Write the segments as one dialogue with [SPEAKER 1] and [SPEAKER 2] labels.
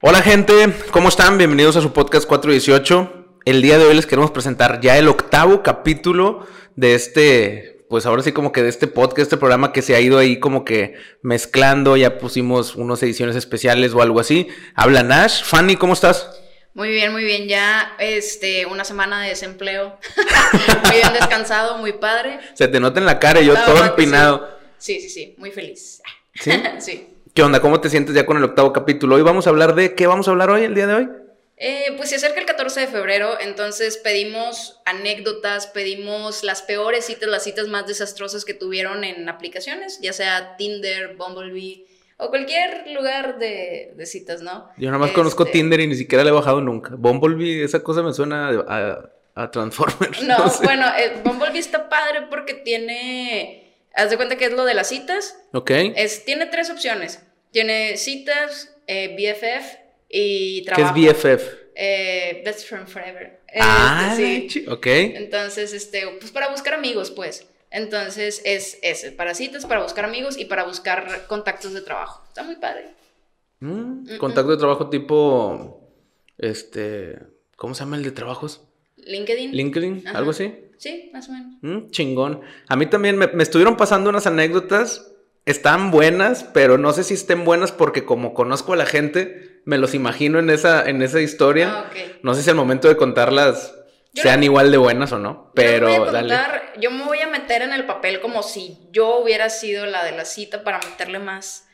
[SPEAKER 1] Hola gente, ¿cómo están? Bienvenidos a su podcast 418. El día de hoy les queremos presentar ya el octavo capítulo de este, pues ahora sí como que de este podcast, este programa que se ha ido ahí como que mezclando, ya pusimos unas ediciones especiales o algo así. Habla Nash. Fanny, ¿cómo estás?
[SPEAKER 2] Muy bien, muy bien. Ya este, una semana de desempleo. muy bien descansado, muy padre.
[SPEAKER 1] Se te nota en la cara, y yo todo empinado.
[SPEAKER 2] Sí. sí, sí, muy feliz.
[SPEAKER 1] ¿Sí? sí. ¿Qué onda? ¿Cómo te sientes ya con el octavo capítulo? Hoy vamos a hablar de. ¿Qué vamos a hablar hoy, el día de hoy?
[SPEAKER 2] Eh, pues se acerca el 14 de febrero, entonces pedimos anécdotas, pedimos las peores citas, las citas más desastrosas que tuvieron en aplicaciones, ya sea Tinder, Bumblebee o cualquier lugar de, citas, ¿no?
[SPEAKER 1] Yo nada más conozco este Tinder y ni siquiera le he bajado nunca. Bumblebee, esa cosa me suena a, a, Transformers.
[SPEAKER 2] No, bueno, eh, Bumblebee está padre porque tiene. Haz de cuenta que es lo de las citas.
[SPEAKER 1] Ok.
[SPEAKER 2] Es, tiene tres opciones. Tiene citas, eh, BFF y trabajo.
[SPEAKER 1] ¿Qué es BFF?
[SPEAKER 2] Eh, Best Friend Forever.
[SPEAKER 1] Ah, sí. ok.
[SPEAKER 2] Entonces, este, pues para buscar amigos, pues. Entonces es ese, para citas, para buscar amigos y para buscar contactos de trabajo. Está muy padre.
[SPEAKER 1] Mm, contacto de trabajo tipo, este, ¿cómo se llama el de trabajos?
[SPEAKER 2] LinkedIn.
[SPEAKER 1] LinkedIn, algo así.
[SPEAKER 2] Sí, más o menos.
[SPEAKER 1] Mm, chingón. A mí también me, estuvieron pasando unas anécdotas. Están buenas, pero no sé si estén buenas porque como conozco a la gente, me los imagino en esa, en esa historia. Ah, no sé si al momento de contarlas sean igual de buenas o no, pero
[SPEAKER 2] yo dale. Yo me voy a meter en el papel como si yo hubiera sido la de la cita para meterle más.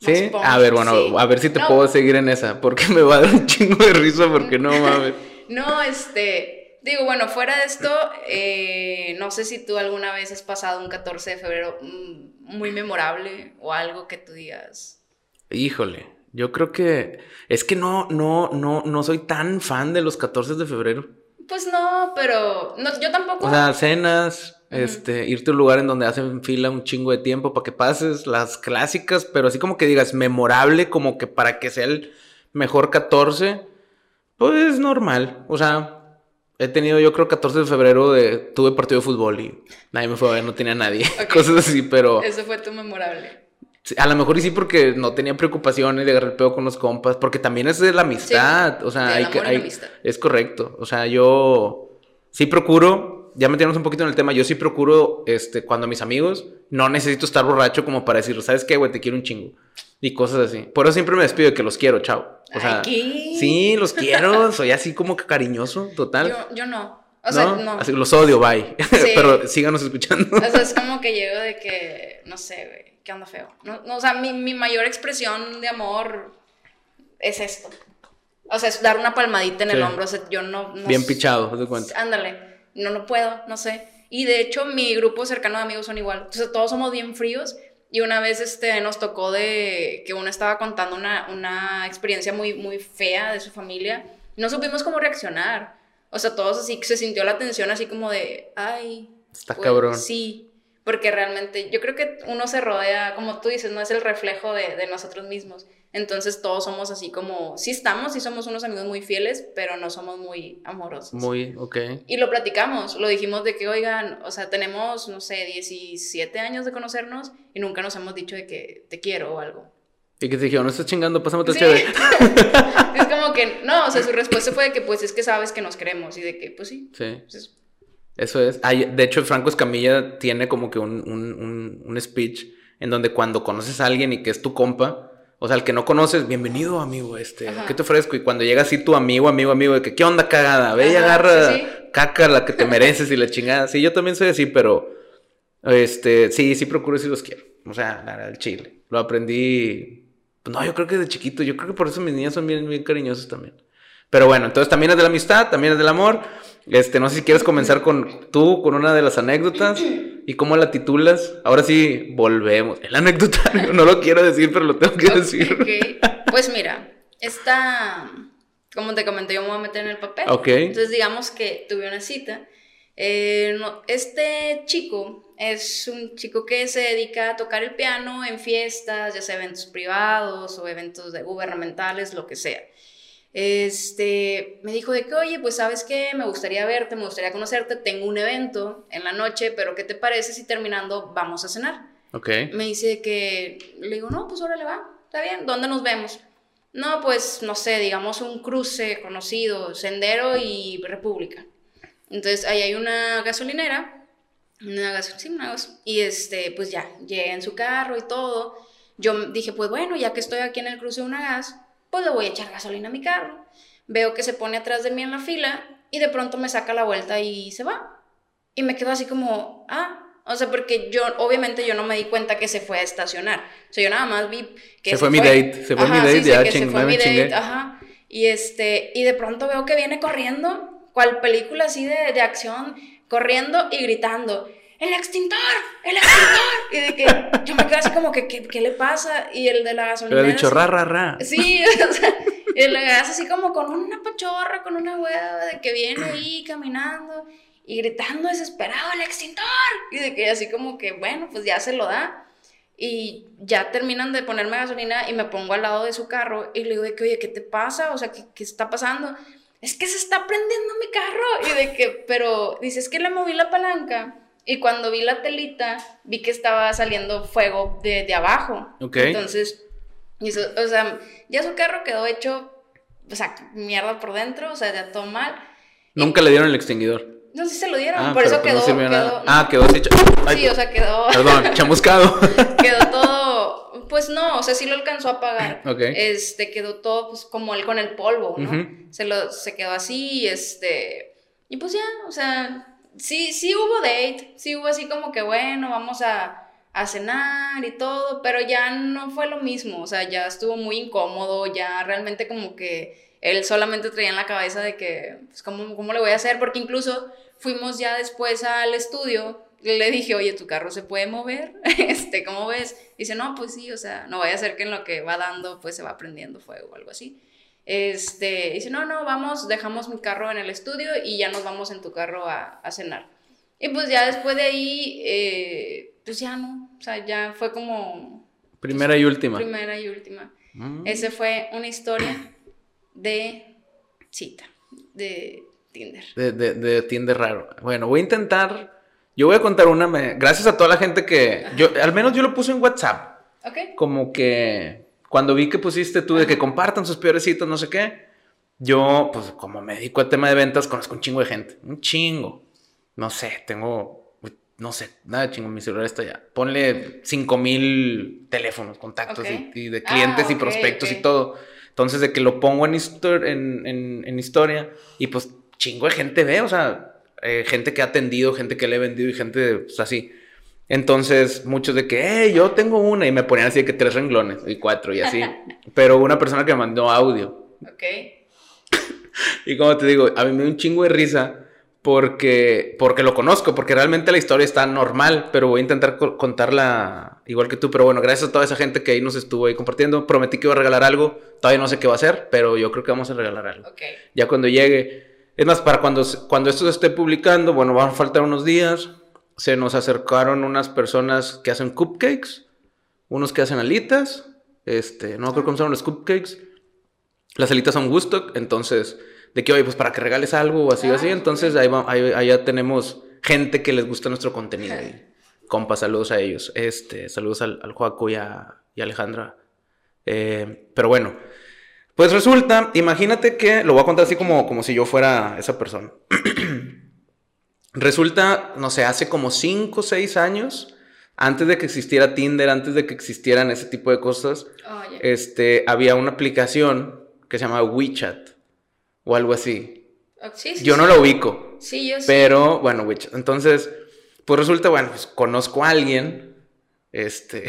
[SPEAKER 1] Sí, a ver, bueno, a ver si te puedo seguir en esa, porque me va a dar un chingo de risa porque no mames.
[SPEAKER 2] no, este, digo, bueno, fuera de esto, eh, no sé si tú alguna vez has pasado un 14 de febrero mm, muy memorable o algo que tú digas.
[SPEAKER 1] Híjole, yo creo que es que no, no, no, no soy tan fan de los 14 de febrero.
[SPEAKER 2] Pues no, pero no, yo tampoco.
[SPEAKER 1] O sea, cenas, este, irte a un lugar en donde hacen fila un chingo de tiempo para que pases las clásicas, pero así como que digas memorable, como que para que sea el mejor 14, pues normal. O sea, he tenido yo creo 14 de febrero de tuve partido de fútbol y nadie me fue a ver, no tenía nadie, cosas así, pero
[SPEAKER 2] Eso fue tu memorable.
[SPEAKER 1] A lo mejor y sí porque no tenía preocupaciones de agarrar el pedo con los compas, porque también es de la amistad, o sea, hay que... es correcto, o sea, yo sí procuro, ya metíamos un poquito en el tema, yo sí procuro, este, cuando mis amigos, no necesito estar borracho como para decir, ¿sabes qué, güey? Te quiero un chingo. Y cosas así. Por eso siempre me despido de que los quiero, chao. O sea, sí, los quiero, soy así como que cariñoso, total.
[SPEAKER 2] Yo, yo no. O sea, no.
[SPEAKER 1] Así, los odio, bye. Pero síganos escuchando.
[SPEAKER 2] O sea, es como que llego de que, no sé, güey ¿qué anda feo? No, o sea, mi, mi, mayor expresión de amor es esto. O sea, es dar una palmadita en el hombro. O sea, yo no.
[SPEAKER 1] Bien pichado, de cuenta.
[SPEAKER 2] Ándale. No, no puedo, no sé. Y de hecho, mi grupo cercano de amigos son igual. Entonces, todos somos bien fríos. Y una vez este, nos tocó de que uno estaba contando una, una experiencia muy, muy fea de su familia. No supimos cómo reaccionar. O sea, todos así, se sintió la tensión así como de, ay.
[SPEAKER 1] Está cabrón.
[SPEAKER 2] Sí porque realmente yo creo que uno se rodea, como tú dices, no es el reflejo de, de, nosotros mismos. Entonces todos somos así como, sí estamos, sí somos unos amigos muy fieles, pero no somos muy amorosos.
[SPEAKER 1] Muy, ok.
[SPEAKER 2] Y lo platicamos, lo dijimos de que, oigan, o sea, tenemos, no sé, 17 años de conocernos y nunca nos hemos dicho de que te quiero o algo.
[SPEAKER 1] Y que te dijeron, no estás chingando, pásame otra chévere.
[SPEAKER 2] es como que, no, o sea, su respuesta fue de que, pues, es que sabes que nos queremos y de que, pues sí.
[SPEAKER 1] Sí. Eso es. de hecho, Franco Escamilla tiene como que un, un, un, speech en donde cuando conoces a alguien y que es tu compa, o sea, el que no conoces, bienvenido, amigo, este, ¿qué te ofrezco? Y cuando llega así tu amigo, amigo, amigo, de que, ¿qué onda cagada? Ve y agarra caca la que te mereces y la chingada. Sí, yo también soy así, pero, este, sí, sí procuro si los quiero. O sea, el chile. Lo aprendí, pues no, yo creo que de chiquito, yo creo que por eso mis niñas son bien, bien cariñosas también. Pero bueno, entonces también es de la amistad, también es del amor. Este, no sé si quieres comenzar con tú, con una de las anécdotas y cómo la titulas. Ahora sí, volvemos. El anecdotario, no lo quiero decir, pero lo tengo que decir.
[SPEAKER 2] Pues mira, esta, como te comenté, yo me voy a meter en el papel.
[SPEAKER 1] Ok.
[SPEAKER 2] Entonces, digamos que tuve una cita. Eh, este chico es un chico que se dedica a tocar el piano en fiestas, ya sea eventos privados o eventos de gubernamentales, lo que sea este, me dijo de que, oye, pues sabes qué, me gustaría verte, me gustaría conocerte, tengo un evento en la noche, pero ¿qué te parece si terminando vamos a cenar?
[SPEAKER 1] Ok.
[SPEAKER 2] Me dice que, le digo, no, pues órale va, está bien, ¿dónde nos vemos? No, pues, no sé, digamos un cruce conocido, Sendero y República. Entonces, ahí hay una gasolinera, una gasolinera, y este, pues ya, llegué en su carro y todo. Yo dije, pues bueno, ya que estoy aquí en el cruce de una gas, pues le voy a echar gasolina a mi carro. Veo que se pone atrás de mí en la fila y de pronto me saca la vuelta y se va. Y me quedo así como, ah, o sea, porque yo, obviamente yo no me di cuenta que se fue a estacionar. O sea, yo nada más vi que
[SPEAKER 1] se, fue, mi date, se fue mi date, ya
[SPEAKER 2] se fue mi date, ajá. Y este, y de pronto veo que viene corriendo, cual película así de, de acción, corriendo y gritando, ¡el extintor! ¡el extintor! y de que yo me quedo así como que, ¿qué, qué le pasa? Y el de la gasolina.
[SPEAKER 1] Le ha dicho, ra, ra, ra.
[SPEAKER 2] Sí, o sea, y le hace así como con una pachorra, con una hueva de que viene ahí caminando y gritando desesperado, el extintor. Y de que así como que, bueno, pues ya se lo da. Y ya terminan de ponerme gasolina y me pongo al lado de su carro y le digo de que, oye, ¿qué te pasa? O sea, ¿qué, qué está pasando? Es que se está prendiendo mi carro. Y de que, pero dice, es que le moví la palanca. Y cuando vi la telita, vi que estaba saliendo fuego de, de abajo.
[SPEAKER 1] Ok.
[SPEAKER 2] Entonces, o sea, ya su carro quedó hecho, o sea, mierda por dentro, o sea, ya todo mal.
[SPEAKER 1] Nunca le dieron el extinguidor.
[SPEAKER 2] No, sí se lo dieron, ah, por eso quedó. quedó
[SPEAKER 1] ah, quedó así.
[SPEAKER 2] sí, o sea, quedó.
[SPEAKER 1] Perdón, chamuscado.
[SPEAKER 2] quedó todo. Pues no, o sea, sí lo alcanzó a apagar. Ok. Este, quedó todo, pues, como él con el polvo, ¿no? se, lo, se quedó así, este. Y pues ya, o sea, sí, sí hubo date, sí hubo así como que, bueno, vamos a, a cenar y todo, pero ya no fue lo mismo, o sea, ya estuvo muy incómodo, ya realmente como que él solamente traía en la cabeza de que, pues, ¿cómo, ¿cómo le voy a hacer? Porque incluso fuimos ya después al estudio, le dije, oye, ¿tu carro se puede mover? este, ¿cómo ves? Dice, no, pues sí, o sea, no vaya a ser que en lo que va dando, pues se va prendiendo fuego o algo así. Este, dice, no, no, vamos, dejamos mi carro en el estudio y ya nos vamos en tu carro a, a cenar. Y pues ya después de ahí, eh, pues ya no, o sea, ya fue como...
[SPEAKER 1] Primera y última.
[SPEAKER 2] Primera y última. Mm. Esa fue una historia de cita, de Tinder.
[SPEAKER 1] De, de, Tinder raro. Bueno, voy a intentar. Yo voy a contar una. gracias a toda la gente que. Yo, al menos yo lo puse en WhatsApp.
[SPEAKER 2] Ok.
[SPEAKER 1] Como que. Cuando vi que pusiste tú de que compartan sus peores citas, no sé qué. Yo, pues, como me dedico al tema de ventas, conozco un chingo de gente. Un chingo. No sé, tengo. No sé, nada de chingo, mi celular está ya. Ponle 5000 teléfonos, contactos y, de clientes y ah, prospectos y todo. Entonces, de que lo pongo en, en, en, historia y pues chingo de gente ve, o sea, eh, gente que ha atendido, gente que le he vendido y gente pues, así. Entonces, muchos de que, hey, yo tengo una y me ponían así de que tres renglones y cuatro y así. Pero una persona que me mandó audio.
[SPEAKER 2] Ok.
[SPEAKER 1] y como te digo, a mí me dio un chingo de risa porque, porque lo conozco, porque realmente la historia está normal, pero voy a intentar contarla igual que tú. Pero bueno, gracias a toda esa gente que ahí nos estuvo ahí compartiendo. Prometí que iba a regalar algo, todavía no sé qué va a hacer, pero yo creo que vamos a regalar algo. Ya cuando llegue, es más, para cuando, cuando esto se esté publicando, bueno, van a faltar unos días. Se nos acercaron unas personas que hacen cupcakes, unos que hacen alitas, este, no creo cómo se llaman los cupcakes. Las alitas son gusto, entonces de que, oye, pues para que regales algo o así o así. Ah, Entonces ahí, ahí, ya tenemos gente que les gusta nuestro contenido. compa, saludos a ellos. Este, saludos al, al Joaco y a, Alejandra. Eh, pero bueno, pues resulta, imagínate que, lo voy a contar así como, como si yo fuera esa persona. resulta, no sé, hace como 5 o 6 años, antes de que existiera Tinder, antes de que existieran ese tipo de cosas, oh, este, había una aplicación que se llama WeChat o algo así.
[SPEAKER 2] Sí, sí,
[SPEAKER 1] yo no lo ubico.
[SPEAKER 2] Sí, yo sí.
[SPEAKER 1] Pero, bueno, WeChat. Entonces, pues resulta, bueno, pues conozco a alguien, este,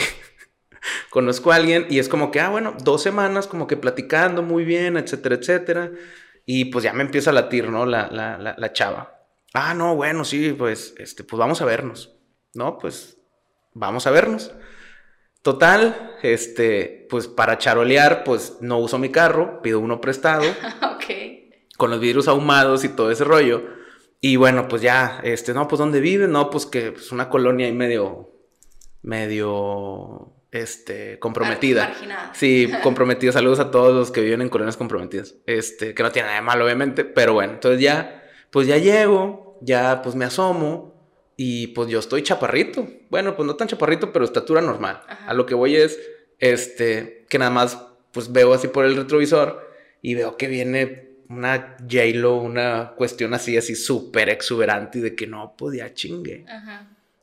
[SPEAKER 1] conozco a alguien y es como que, ah, bueno, dos semanas como que platicando muy bien, etcétera, etcétera. Y pues ya me empieza a latir, ¿no? La, la, la, la chava. Ah, no, bueno, sí, pues, este, pues vamos a vernos. No, pues vamos a vernos. Total, este, pues para charolear, pues no uso mi carro, pido uno prestado.
[SPEAKER 2] ok
[SPEAKER 1] con los virus ahumados y todo ese rollo. Y bueno, pues ya, este, no, pues ¿dónde vive? No, pues que es pues, una colonia ahí medio, medio, este, comprometida. Sí, comprometida. Saludos a todos los que viven en colonias comprometidas. Este, que no tiene nada de malo, obviamente, pero bueno, entonces ya, pues ya llego, ya pues me asomo y pues yo estoy chaparrito. Bueno, pues no tan chaparrito, pero estatura normal. A lo que voy es, este, que nada más pues veo así por el retrovisor y veo que viene una J-Lo, una cuestión así, así súper exuberante y de que no, podía pues, chingue.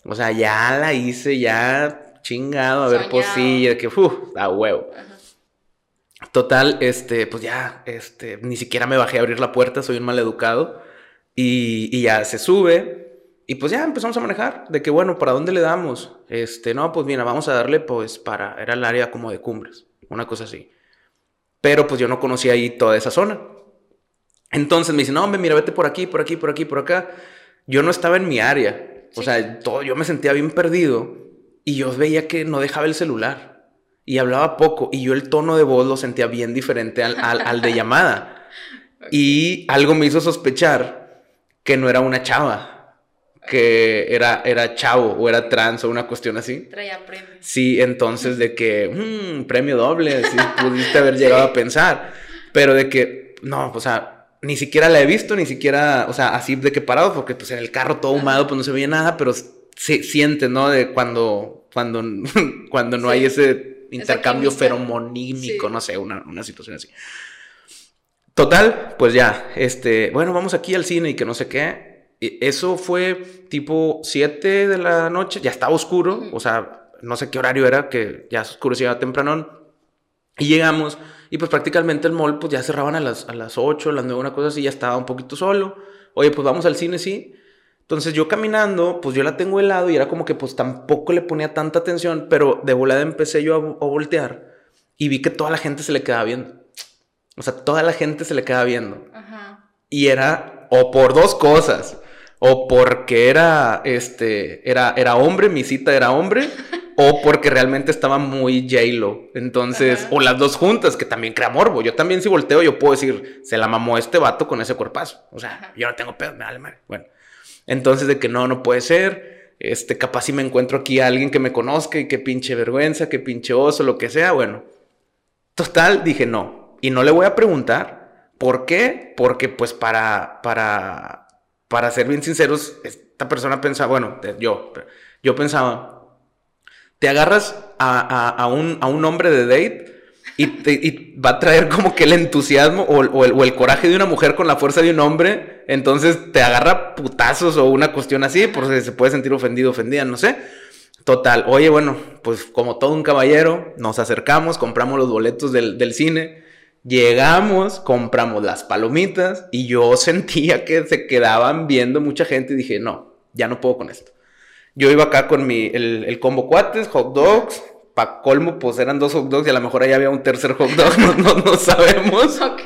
[SPEAKER 1] O sea, ya la hice, ya chingado, a ver, pues sí, de que, uff, a huevo. Total, este, pues ya, este, ni siquiera me bajé a abrir la puerta, soy un mal educado. Y, y ya se sube. Y pues ya empezamos a manejar. De que, bueno, ¿para dónde le damos? Este, no, pues mira, vamos a darle, pues, para. Era el área como de cumbres. Una cosa así. Pero pues yo no conocía ahí toda esa zona. Entonces me dice, no, hombre, mira, vete por aquí, por aquí, por aquí, por acá. Yo no estaba en mi área. O sea, todo, yo me sentía bien perdido. Y yo veía que no dejaba el celular y hablaba poco y yo el tono de voz lo sentía bien diferente al, al, de llamada. Y algo me hizo sospechar que no era una chava, que era, era chavo o era trans o una cuestión así.
[SPEAKER 2] Traía premio.
[SPEAKER 1] Sí, entonces de que, mmm, premio doble, sí, pudiste haber llegado a pensar, pero de que, no, o sea, ni siquiera la he visto, ni siquiera, o sea, así de que parado, porque pues en el carro todo humado, pues no se veía nada, pero se siente, ¿no? De cuando, cuando, cuando no hay ese intercambio feromonímico, no sé, una, situación así. Total, pues ya, este, bueno, vamos aquí al cine y que no sé qué. Eso fue tipo 7 de la noche, ya estaba oscuro, o sea, no sé qué horario era, que ya oscurecía temprano. Y llegamos, y pues prácticamente el mall, pues ya cerraban a las, a las 8, a las 9, una cosa así, ya estaba un poquito solo. Oye, pues vamos al cine, sí. Entonces yo caminando, pues yo la tengo helado y era como que pues tampoco le ponía tanta atención, pero de volada empecé yo a, voltear y vi que toda la gente se le quedaba viendo. O sea, toda la gente se le quedaba viendo. Ajá. Y era o por dos cosas, o porque era, este, era, era hombre, mi cita era hombre, o porque realmente estaba muy J-Lo. Entonces, o las dos juntas, que también crea morbo. Yo también si volteo, yo puedo decir, se la mamó este vato con ese cuerpazo. O sea, yo no tengo pedo, me vale madre. Bueno. Entonces de que no, no puede ser, este, capaz si me encuentro aquí a alguien que me conozca y que pinche vergüenza, que pinche oso, lo que sea, bueno. Total, dije no. Y no le voy a preguntar. ¿Por qué? Porque pues para, para, para ser bien sinceros, esta persona pensaba, bueno, yo, yo pensaba, te agarras a, a, un, a un hombre de date y, va a traer como que el entusiasmo o, el, coraje de una mujer con la fuerza de un hombre. Entonces te agarra putazos o una cuestión así, porque se puede sentir ofendido, ofendida, no sé. Total, oye, bueno, pues como todo un caballero, nos acercamos, compramos los boletos del, del cine, llegamos, compramos las palomitas y yo sentía que se quedaban viendo mucha gente y dije, no, ya no puedo con esto. Yo iba acá con mi, el, el combo cuates, hot dogs, para colmo, pues eran dos hot dogs y a lo mejor ahí había un tercer hot dog, no, no, sabemos.
[SPEAKER 2] Ok,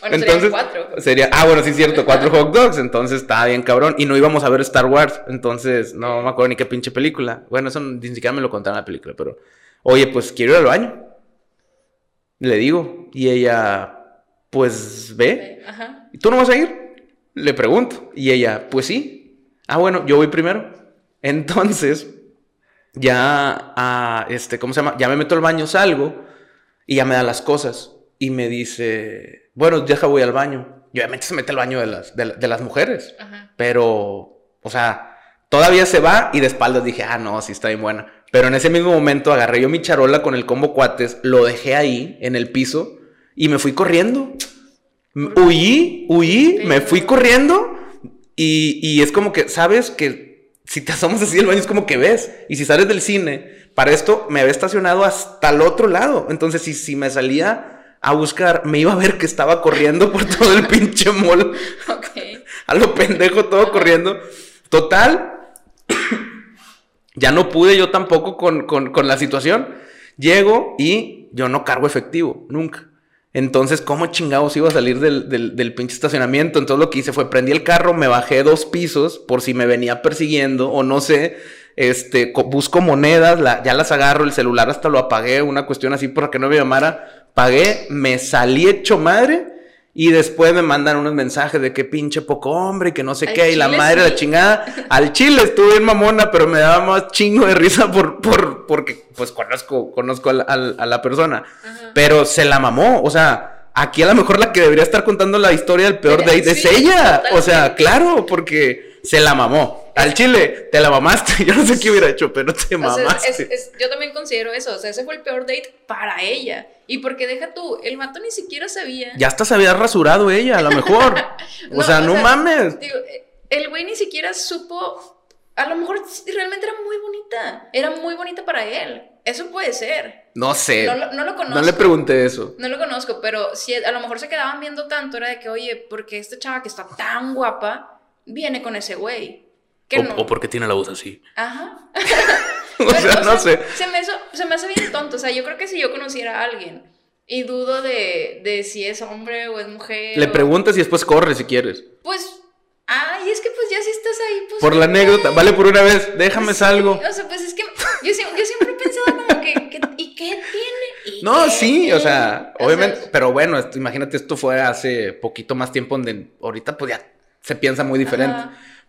[SPEAKER 2] bueno, entonces, cuatro.
[SPEAKER 1] Sería, ah, bueno, sí es cierto, cuatro hot dogs, entonces estaba bien cabrón. Y no íbamos a ver Star Wars, entonces no me acuerdo ni qué pinche película. Bueno, eso ni siquiera me lo contaron en la película, pero, oye, pues quiero ir al baño. Le digo, y ella, pues ve. Ajá. ¿Y tú no vas a ir? Le pregunto, y ella, pues sí. Ah, bueno, yo voy primero. Entonces, ya, ah, este, ¿cómo se llama? Ya me meto al baño, salgo y ya me da las cosas. Y me dice, bueno, deja, voy al baño. Y obviamente se mete al baño de las, de, las mujeres. Pero, o sea, todavía se va y de espaldas dije, ah, no, sí está bien buena. Pero en ese mismo momento agarré yo mi charola con el combo cuates, lo dejé ahí en el piso y me fui corriendo. Huí, huí, me fui corriendo y, y es como que, ¿sabes? Que si te asomas así el baño es como que ves. Y si sales del cine, para esto me había estacionado hasta el otro lado. Entonces, si, si me salía a buscar, me iba a ver que estaba corriendo por todo el pinche mall. Ok. a lo pendejo, todo corriendo. Total. Ya no pude yo tampoco con, con, con la situación. Llego y yo no cargo efectivo, nunca. Entonces, ¿cómo chingados iba a salir del, del, pinche estacionamiento? Entonces lo que hice fue prendí el carro, me bajé dos pisos por si me venía persiguiendo o no sé. Este, busco monedas, ya las agarro, el celular hasta lo apagué, una cuestión así para que no me llamara. Pagué, me salí hecho madre y después me mandan unos mensajes de que pinche poco hombre y que no sé qué, y la madre de la chingada. Al chile estuve en mamona, pero me daba más chingo de risa por, por, porque pues conozco, conozco a la, persona. Pero se la mamó, o sea, aquí a lo mejor la que debería estar contando la historia del peor date es ella. O sea, claro, porque se la mamó. Al chile, te la mamaste. Yo no sé qué hubiera hecho, pero te mamaste.
[SPEAKER 2] yo también considero eso. O sea, ese fue el peor date para ella. Y porque deja tú, el mato ni siquiera sabía.
[SPEAKER 1] Ya hasta se había rasurado ella, a lo mejor. o sea, no mames.
[SPEAKER 2] Digo, el güey ni siquiera supo. A lo mejor realmente era muy bonita. Era muy bonita para él. Eso puede ser.
[SPEAKER 1] No sé.
[SPEAKER 2] No, lo conozco.
[SPEAKER 1] No le pregunté eso.
[SPEAKER 2] No lo conozco, pero si a lo mejor se quedaban viendo tanto, era de que, oye, porque esta chava que está tan guapa viene con ese güey.
[SPEAKER 1] O, no. o, porque tiene la voz así.
[SPEAKER 2] Ajá.
[SPEAKER 1] o sea, no sé.
[SPEAKER 2] Se me, se me hace bien tonto. O sea, yo creo que si yo conociera a alguien y dudo de, de si es hombre o es mujer.
[SPEAKER 1] Le preguntas y después corre si quieres.
[SPEAKER 2] Pues Ay, es que pues ya si estás ahí, pues.
[SPEAKER 1] Por la anécdota, vale por una vez, déjame salgo.
[SPEAKER 2] O sea, pues es que yo, yo siempre he pensado como que, ¿y qué tiene?
[SPEAKER 1] no, sí, o sea, obviamente, pero bueno, imagínate, esto fue hace poquito más tiempo donde ahorita pues ya se piensa muy diferente.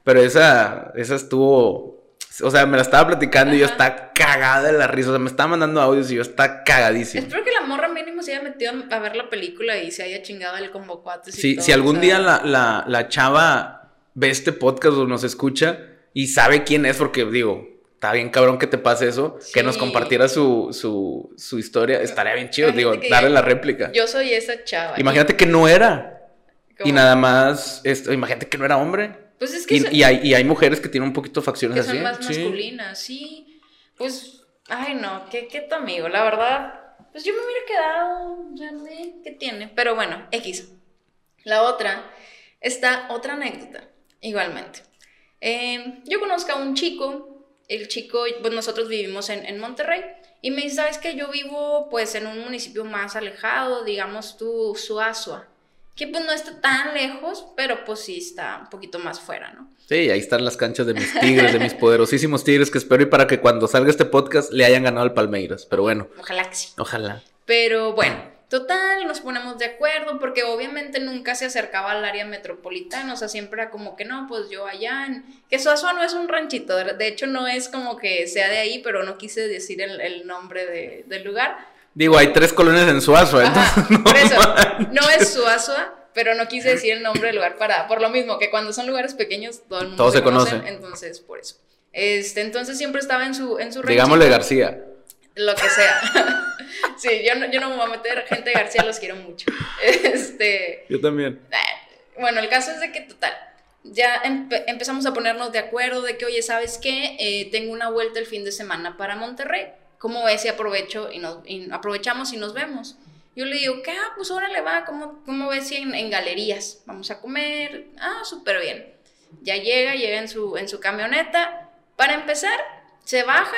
[SPEAKER 1] Pero esa, esa estuvo, o sea, me la estaba platicando y yo estaba cagada de la risa. O sea, me estaba mandando audios y yo estaba cagadísimo.
[SPEAKER 2] Espero que la morra mínimo se haya metido a ver la película y se haya chingado el combo.
[SPEAKER 1] Sí, si algún día la, la, la chava ve este podcast o nos escucha y sabe quién es, porque digo, está bien cabrón que te pase eso, que nos compartiera su, su, su historia, estaría bien chido, digo, darle la réplica.
[SPEAKER 2] Yo soy esa chava.
[SPEAKER 1] Imagínate que no era. Y nada más, esto, imagínate que no era hombre.
[SPEAKER 2] Pues es que...
[SPEAKER 1] Y, hay, y hay mujeres que tienen un poquito facciones
[SPEAKER 2] que
[SPEAKER 1] son
[SPEAKER 2] más masculinas, sí. Pues, ay no, qué, qué tu amigo, la verdad. Pues yo me hubiera quedado, ¿qué tiene? Pero bueno, X. La otra, está otra anécdota, igualmente. Em, yo conozco a un chico, el chico, pues nosotros vivimos en, en Monterrey, y me dice, ¿sabes que Yo vivo pues en un municipio más alejado, digamos tú, Suazua que pues no está tan lejos, pero pues sí está un poquito más fuera, ¿no?
[SPEAKER 1] Sí, ahí están las canchas de mis tigres, de mis poderosísimos tigres, que espero y para que cuando salga este podcast le hayan ganado al Palmeiras, pero bueno.
[SPEAKER 2] Ojalá que sí.
[SPEAKER 1] Ojalá.
[SPEAKER 2] Pero bueno, total, nos ponemos de acuerdo, porque obviamente nunca se acercaba al área metropolitana, o sea, siempre era como que no, pues yo allá en... Que Suazua no es un ranchito, de hecho no es como que sea de ahí, pero no quise decir el, nombre del lugar
[SPEAKER 1] Digo, hay tres colonias en Suazua, entonces.
[SPEAKER 2] No por eso, no es Suazua, pero no quise decir el nombre del lugar para. Por lo mismo, que cuando son lugares pequeños, todo el mundo
[SPEAKER 1] se, conoce.
[SPEAKER 2] Entonces, por eso. Este, entonces siempre estaba en su, en su
[SPEAKER 1] Digámosle García.
[SPEAKER 2] Lo que sea. sí, yo no, yo no me voy a meter. Gente de García los quiero mucho. Este.
[SPEAKER 1] Yo también.
[SPEAKER 2] Eh, bueno, el caso es de que, total, ya empezamos a ponernos de acuerdo de que, oye, ¿sabes qué? Eh, tengo una vuelta el fin de semana para Monterrey. ¿Cómo ves si aprovecho y, nos, aprovechamos y nos vemos? Yo le digo, ¿qué? Ah, pues órale, va, ¿cómo, cómo ves si en, galerías? Vamos a comer. Ah, súper bien. Ya llega, llega en su, en su camioneta. Para empezar, se baja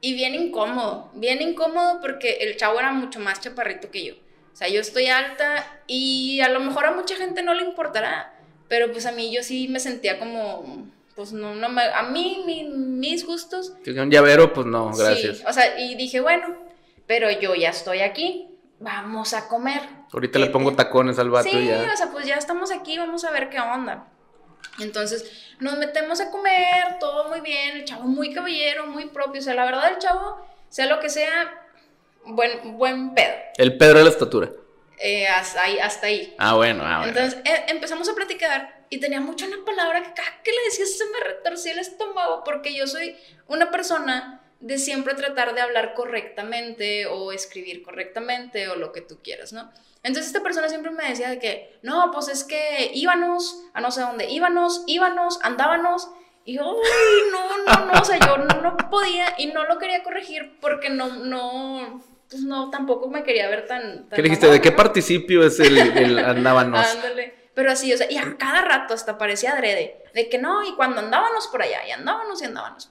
[SPEAKER 2] y bien incómodo. Bien incómodo porque el chavo era mucho más chaparrito que yo. O sea, yo estoy alta y a lo mejor a mucha gente no le importará. Pero pues a mí yo sí me sentía como pues no, no me, a mí, mis gustos.
[SPEAKER 1] Si un llavero, pues no, gracias.
[SPEAKER 2] Sí, o sea, y dije, bueno, pero yo ya estoy aquí, vamos a comer.
[SPEAKER 1] Ahorita le pongo tacones al vato
[SPEAKER 2] sí,
[SPEAKER 1] ya.
[SPEAKER 2] o sea, pues ya estamos aquí, vamos a ver qué onda. Entonces, nos metemos a comer, todo muy bien, el chavo muy caballero, muy propio, o sea, la verdad el chavo, sea lo que sea, buen, buen pedo.
[SPEAKER 1] El Pedro de la estatura.
[SPEAKER 2] Eh, hasta ahí, hasta ahí.
[SPEAKER 1] Ah, bueno, ah,
[SPEAKER 2] bueno. Entonces eh, empezamos a platicar y tenía mucho una palabra que cada que le decía se me retorcía el estómago porque yo soy una persona de siempre tratar de hablar correctamente o escribir correctamente o lo que tú quieras, ¿no? Entonces esta persona siempre me decía de que, no, pues es que íbamos a no sé dónde, íbamos, íbamos, andábamos. Y yo, no, no, no, o sea, yo no podía y no lo quería corregir porque no, no, pues no, tampoco me quería ver tan...
[SPEAKER 1] ¿Qué dijiste? ¿De qué participio es el, el andábamos?
[SPEAKER 2] Ándale. Pero así, o sea, y a cada rato hasta parecía adrede, de que no, y cuando andábamos por allá, y andábamos y andábamos.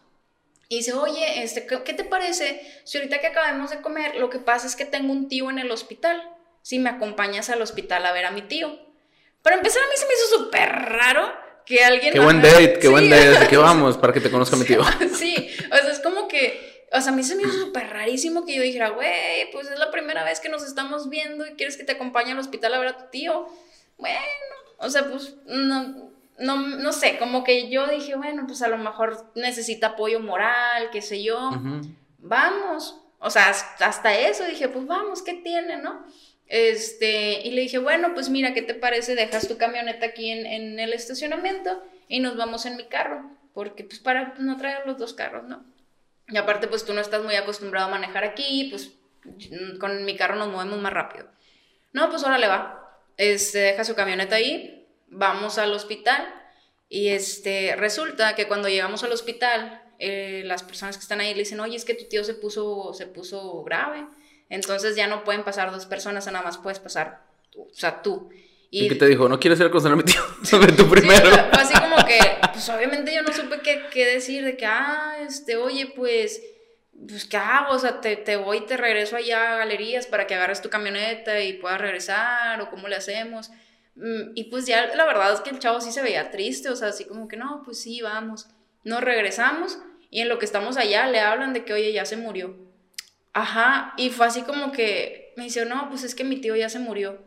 [SPEAKER 2] Y dice, oye, este, ¿qué te parece si ahorita que acabemos de comer, lo que pasa es que tengo un tío en el hospital? Si me acompañas al hospital a ver a mi tío. Para empezar, a mí se me hizo súper raro que alguien...
[SPEAKER 1] Qué buen date, qué buen date, ¿de qué vamos? Para que te conozca mi tío.
[SPEAKER 2] sí, o sea, es como que o sea, a mí se me hizo súper rarísimo que yo dijera, güey, pues es la primera vez que nos estamos viendo y quieres que te acompañe al hospital a ver a tu tío. Bueno, o sea, pues no, no, no sé, como que yo dije, bueno, pues a lo mejor necesita apoyo moral, qué sé yo. Vamos. O sea, hasta eso dije, pues vamos, ¿qué tiene, no? Este, y le dije, bueno, pues mira, ¿qué te parece? Dejas tu camioneta aquí en, en el estacionamiento y nos vamos en mi carro, porque pues para no traer los dos carros, ¿no? Y aparte pues tú no estás muy acostumbrado a manejar aquí, pues con mi carro nos movemos más rápido. No, pues ahora le va. Este, deja su camioneta ahí, vamos al hospital y este, resulta que cuando llegamos al hospital, eh, las personas que están ahí le dicen, oye, es que tu tío se puso, se puso grave, entonces ya no pueden pasar dos personas, nada más puedes pasar tú, o sea, tú.
[SPEAKER 1] ¿Y, qué te dijo? ¿No quieres ir a conocer a mi tío? Sobre tu primero.
[SPEAKER 2] Sí, así como que, pues obviamente yo no supe qué, qué, decir, de que, ah, este, oye, pues, pues, ¿qué hago? O sea, te, te voy y te regreso allá a galerías para que agarres tu camioneta y puedas regresar, o cómo le hacemos. Mm, y pues ya la verdad es que el chavo sí se veía triste, o sea, así como que no, pues sí, vamos. Nos regresamos y en lo que estamos allá le hablan de que, oye, ya se murió. Ajá, y fue así como que me dice, no, pues es que mi tío ya se murió.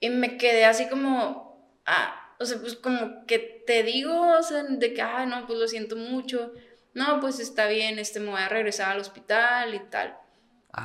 [SPEAKER 2] Y me quedé así como, ah, o sea, pues como que te digo, o sea, de que, ay, no, pues lo siento mucho. No, pues está bien, este, me voy a regresar al hospital y tal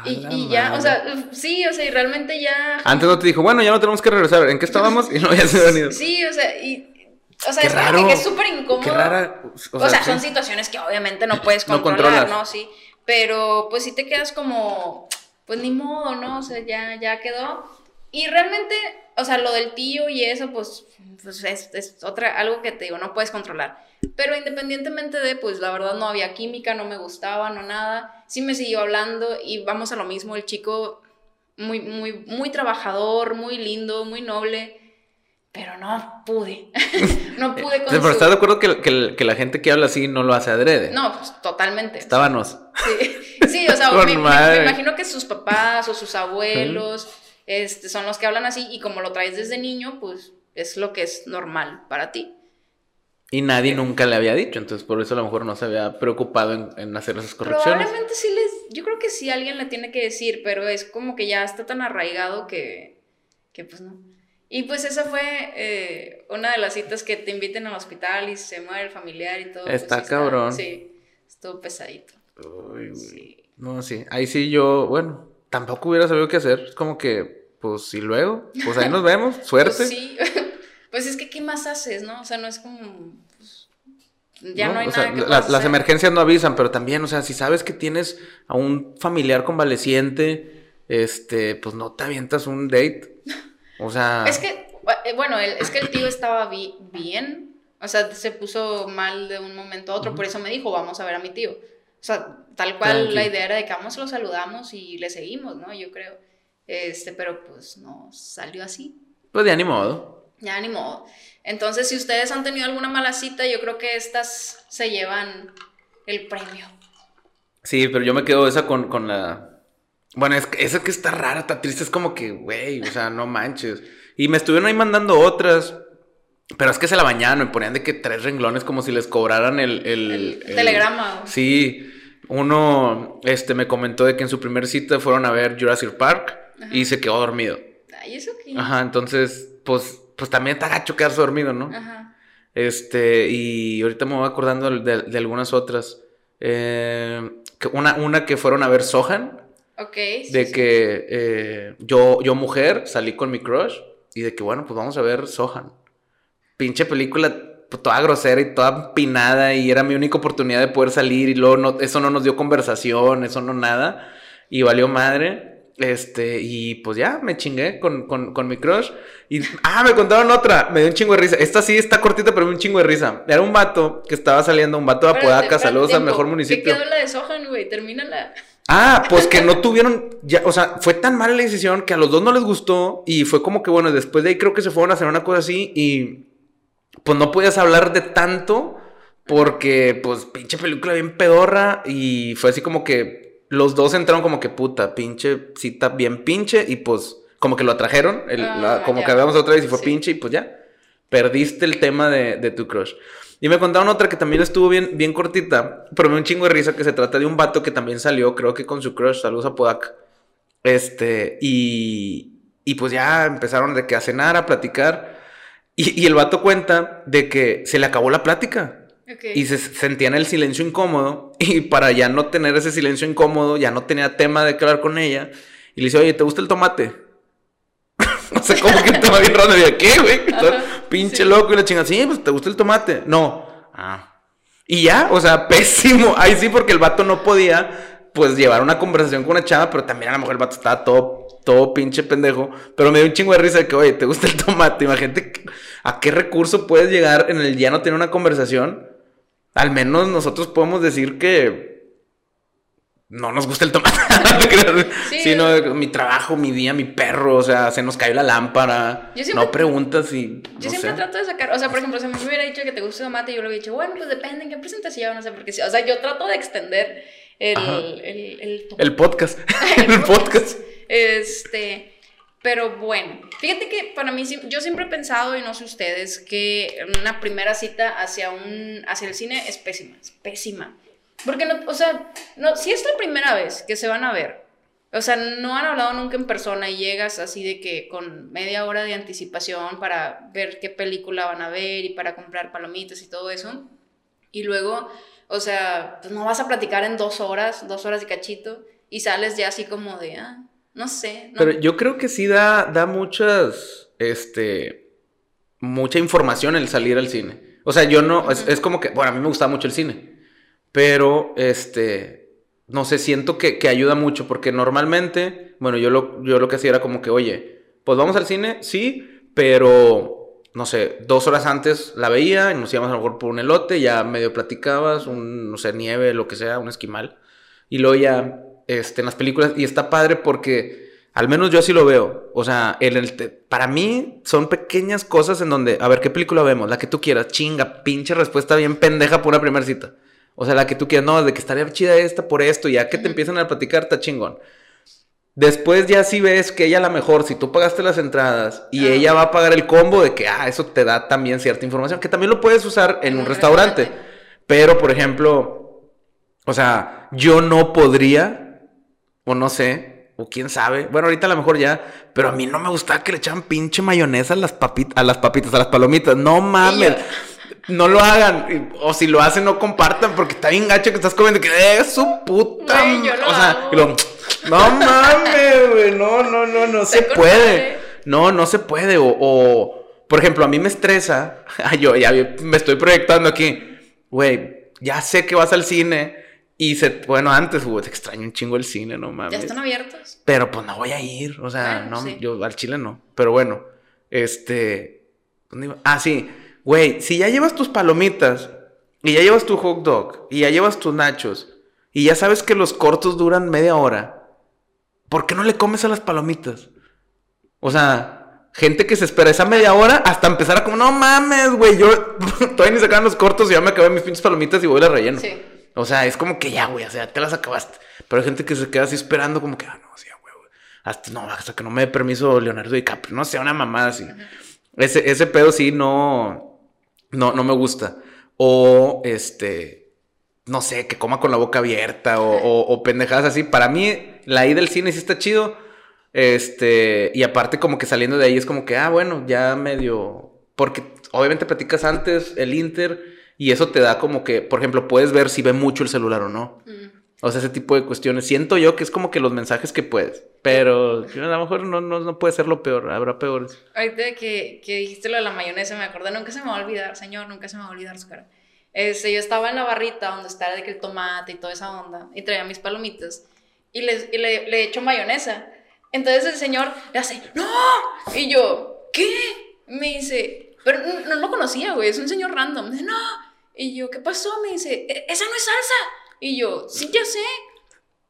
[SPEAKER 2] y, ya, o sea, sí, o sea, y realmente ya.
[SPEAKER 1] Antes no te dijo, bueno, ya no tenemos que regresar. ¿En qué estábamos? Y no
[SPEAKER 2] sido venido. Sí, o sea, y. O sea, es raro, que es súper incómodo.
[SPEAKER 1] Qué rara.
[SPEAKER 2] O, sea, son situaciones que obviamente no puedes controlar, ¿no? Sí. Pero pues sí te quedas como, pues ni modo, ¿no? O sea, ya, ya quedó. Y realmente, o sea, lo del tío y eso, pues, pues es, es otra, algo que te digo, no puedes controlar. Pero independientemente de, pues la verdad no había química, no me gustaba, no nada. Sí me siguió hablando y vamos a lo mismo, el chico muy, muy, muy trabajador, muy lindo, muy noble. Pero no pude. no pude
[SPEAKER 1] con Pero estás de acuerdo que, que, la gente que habla así no lo hace adrede.
[SPEAKER 2] No, pues totalmente.
[SPEAKER 1] Estábamos.
[SPEAKER 2] Sí, sí o sea, me, me, imagino que sus papás o sus abuelos este, son los que hablan así y como lo traes desde niño, pues es lo que es normal para ti.
[SPEAKER 1] Y nadie nunca le había dicho, entonces por eso a lo mejor no se había preocupado en, hacer esas correcciones.
[SPEAKER 2] Probablemente sí les, yo creo que sí alguien le tiene que decir, pero es como que ya está tan arraigado que, que pues no. Y pues esa fue eh, una de las citas que te inviten al hospital y se muere el familiar y todo.
[SPEAKER 1] Pues está cabrón.
[SPEAKER 2] sí, estuvo pesadito.
[SPEAKER 1] Uy, sí. No, sí, ahí sí yo, bueno, tampoco hubiera sabido qué hacer, es como que, pues, y luego, pues ahí nos vemos, suerte.
[SPEAKER 2] Pues sí. Pues es que, ¿qué más haces, no? O sea, no es como. Pues, ya no, hay nada que
[SPEAKER 1] Las emergencias no avisan, pero también, o sea, si sabes que tienes a un familiar convaleciente, este, pues no te avientas un date. O sea.
[SPEAKER 2] es que, eh, bueno, es que el tío estaba bien. O sea, se puso mal de un momento a otro, por eso me dijo, vamos a ver a mi tío. O sea, tal cual la idea era de que vamos, lo saludamos y le seguimos, ¿no? Yo creo. Este, pero pues no salió así.
[SPEAKER 1] Pues de ánimo
[SPEAKER 2] ya ni modo. Entonces, si ustedes han tenido alguna mala cita, yo creo que estas se llevan el premio.
[SPEAKER 1] Sí, pero yo me quedo esa con, con la. Bueno, es que esa que está rara, está triste, es como que, güey, o sea, no manches. Y me estuvieron ahí mandando otras. Pero es que se la bañaban, me ponían de que tres renglones como si les cobraran el. El,
[SPEAKER 2] telegrama.
[SPEAKER 1] Sí. Uno este, me comentó de que en su primer cita fueron a ver Jurassic Park y se quedó dormido.
[SPEAKER 2] Ay, ¿eso qué?
[SPEAKER 1] Ajá, entonces, pues pues también está gacho quedarse dormido, ¿no? Ajá. Este, y ahorita me voy acordando de, algunas otras. Eh, una, una que fueron a ver Sohan.
[SPEAKER 2] Ok.
[SPEAKER 1] de que eh, yo, yo, mujer, salí con mi crush y de que, bueno, pues vamos a ver Sohan. Pinche película pues, toda grosera y toda pinada y era mi única oportunidad de poder salir y luego no, eso no nos dio conversación, eso no nada. Y valió madre. Este, y pues ya, me chingué con, con, con, mi crush. Y, ah, me contaron otra, me dio un chingo de risa. Esta sí está cortita, pero me dio un chingo de risa. Era un vato que estaba saliendo, un vato de Apodaca, saludos al mejor municipio.
[SPEAKER 2] ¿Qué quedó la de Sohan, güey? Termínala.
[SPEAKER 1] Ah, pues que no tuvieron, ya, o sea, fue tan mala la decisión que a los dos no les gustó y fue como que, bueno, después de ahí creo que se fueron a hacer una cosa así y pues no podías hablar de tanto porque, pues, pinche película bien pedorra y fue así como que los dos entraron como que puta, pinche cita bien pinche y pues como que lo atrajeron, ah, como que habíamos otra vez y fue pinche y pues ya, perdiste el tema de, tu crush. Y me contaron otra que también estuvo bien, bien cortita, pero me un chingo de risa que se trata de un vato que también salió, creo que con su crush, saludos a Podak. Este, y, y pues ya empezaron de que a cenar, a platicar. Y, y el vato cuenta de que se le acabó la plática. Y se sentía en el silencio incómodo. Y para ya no tener ese silencio incómodo, ya no tenía tema de qué hablar con ella. Y le dice, oye, ¿te gusta el tomate? O sea, como que el tomate bien raro. Y ¿qué, güey? Pinche loco y la chingada. Sí, pues te gusta el tomate. No. Ah. Y ya, o sea, pésimo. Ahí sí, porque el vato no podía, pues, llevar una conversación con una chava, pero también a lo mejor el vato estaba todo, todo pinche pendejo. Pero me dio un chingo de risa de que, oye, ¿te gusta el tomate? Imagínate a qué recurso puedes llegar en el ya no tener una conversación. Al menos nosotros podemos decir que no nos gusta el tomate. sí, sino mi trabajo, mi día, mi perro, o sea, se nos cayó la lámpara. no preguntas y.
[SPEAKER 2] Yo siempre trato de sacar, o sea, por ejemplo, si me hubiera dicho que te gusta el tomate, yo le hubiera dicho, bueno, pues depende en qué presentación, no sé, porque sí. O sea, yo trato de extender el, el,
[SPEAKER 1] el, el, podcast. el podcast.
[SPEAKER 2] Este. Pero bueno, fíjate que para mí, yo siempre he pensado, y no sé ustedes, que una primera cita hacia, un, hacia el cine es pésima, es pésima. Porque no, o sea, no, si es la primera vez que se van a ver, o sea, no han hablado nunca en persona y llegas así de que con media hora de anticipación para ver qué película van a ver y para comprar palomitas y todo eso. Y luego, o sea, pues no vas a platicar en dos horas, dos horas de cachito, y sales ya así como de, ah, no sé.
[SPEAKER 1] Pero yo creo que sí da, da muchas, este, mucha información el salir al cine. O sea, yo no, es, es como que, bueno, a mí me gusta mucho el cine. Pero, este, no sé, siento que, que, ayuda mucho porque normalmente, bueno, yo lo, yo lo que hacía era como que, oye, pues vamos al cine, sí, pero, no sé, dos horas antes la veía y nos íbamos a lo mejor por un elote, ya medio platicabas, un, no sé, nieve, lo que sea, un esquimal. Y luego ya, este, en las películas, y está padre porque... Al menos yo así lo veo. O sea, el, el para mí son pequeñas cosas en donde, a ver, ¿qué película vemos? La que tú quieras. Chinga, pinche respuesta bien pendeja por una primera cita. O sea, la que tú quieras, no, de que estaría chida esta por esto, ya que te empiezan a platicar, está chingón. Después ya sí ves que ella a lo mejor, si tú pagaste las entradas y ah, ella va a pagar el combo de que, ah, eso te da también cierta información, que también lo puedes usar en un restaurante. Pero, por ejemplo, o sea, yo no podría, o no sé, o quién sabe, bueno, ahorita a lo mejor ya, pero a mí no me gustaba que le echaban pinche mayonesa a las, papitas, a las papitas, a las palomitas, no mames no lo hagan. O si lo hacen, no compartan, porque está bien gacho que estás comiendo que es su puta. o sea, no mames, güey. No, no, no, no se puede. No, no se puede. O, por ejemplo, a mí me estresa. yo ya me estoy proyectando aquí. Güey, ya sé que vas al cine. Y se, bueno, antes, güey, te extraño un chingo el cine, no mames.
[SPEAKER 2] Ya están abiertos.
[SPEAKER 1] Pero pues no voy a ir. O sea, no, yo al chile no. Pero bueno, este. Ah, sí. Güey, si ya llevas tus palomitas y ya llevas tu hot dog y ya llevas tus nachos y ya sabes que los cortos duran media hora, ¿por qué no le comes a las palomitas? O sea, gente que se espera esa media hora hasta empezar a como, no mames, güey, yo todavía ni sacaban los cortos y ya me acabé mis pinches palomitas y voy a la relleno. Sí. O sea, es como que ya, güey, o sea, te las acabaste. Pero hay gente que se queda así esperando como que, ah, no, sí, güey, hasta, no, hasta que no me dé permiso Leonardo DiCaprio, no sea una mamada así. ese, ese pedo sí no no, no me gusta. O este, no sé, que coma con la boca abierta o, o, pendejadas así. Para mí, la ida del cine sí está chido. Este, y aparte, como que saliendo de ahí es como que, ah, bueno, ya medio. Porque obviamente platicas antes el Inter y eso te da como que, por ejemplo, puedes ver si ve mucho el celular o no. Mm. O sea, ese tipo de cuestiones. Siento yo que es como que los mensajes que puedes. Pero a lo mejor no, no, puede ser lo peor. Habrá peores.
[SPEAKER 2] Ahorita que, que dijiste lo de la mayonesa, me acordé. Nunca se me va a olvidar, señor. Nunca se me va a olvidar su cara. Este, yo estaba en la barrita donde está de que el tomate y toda esa onda. Y traía mis palomitas. Y, les, y le, le echo mayonesa. Entonces el señor le hace, ¡No! Y yo, ¿qué? Me dice, pero no, no lo conocía, güey. Es un señor random. Me dice, ¡No! Y yo, ¿qué pasó? Me dice, e, ¡Esa no es salsa! Y yo, sí, ya sé.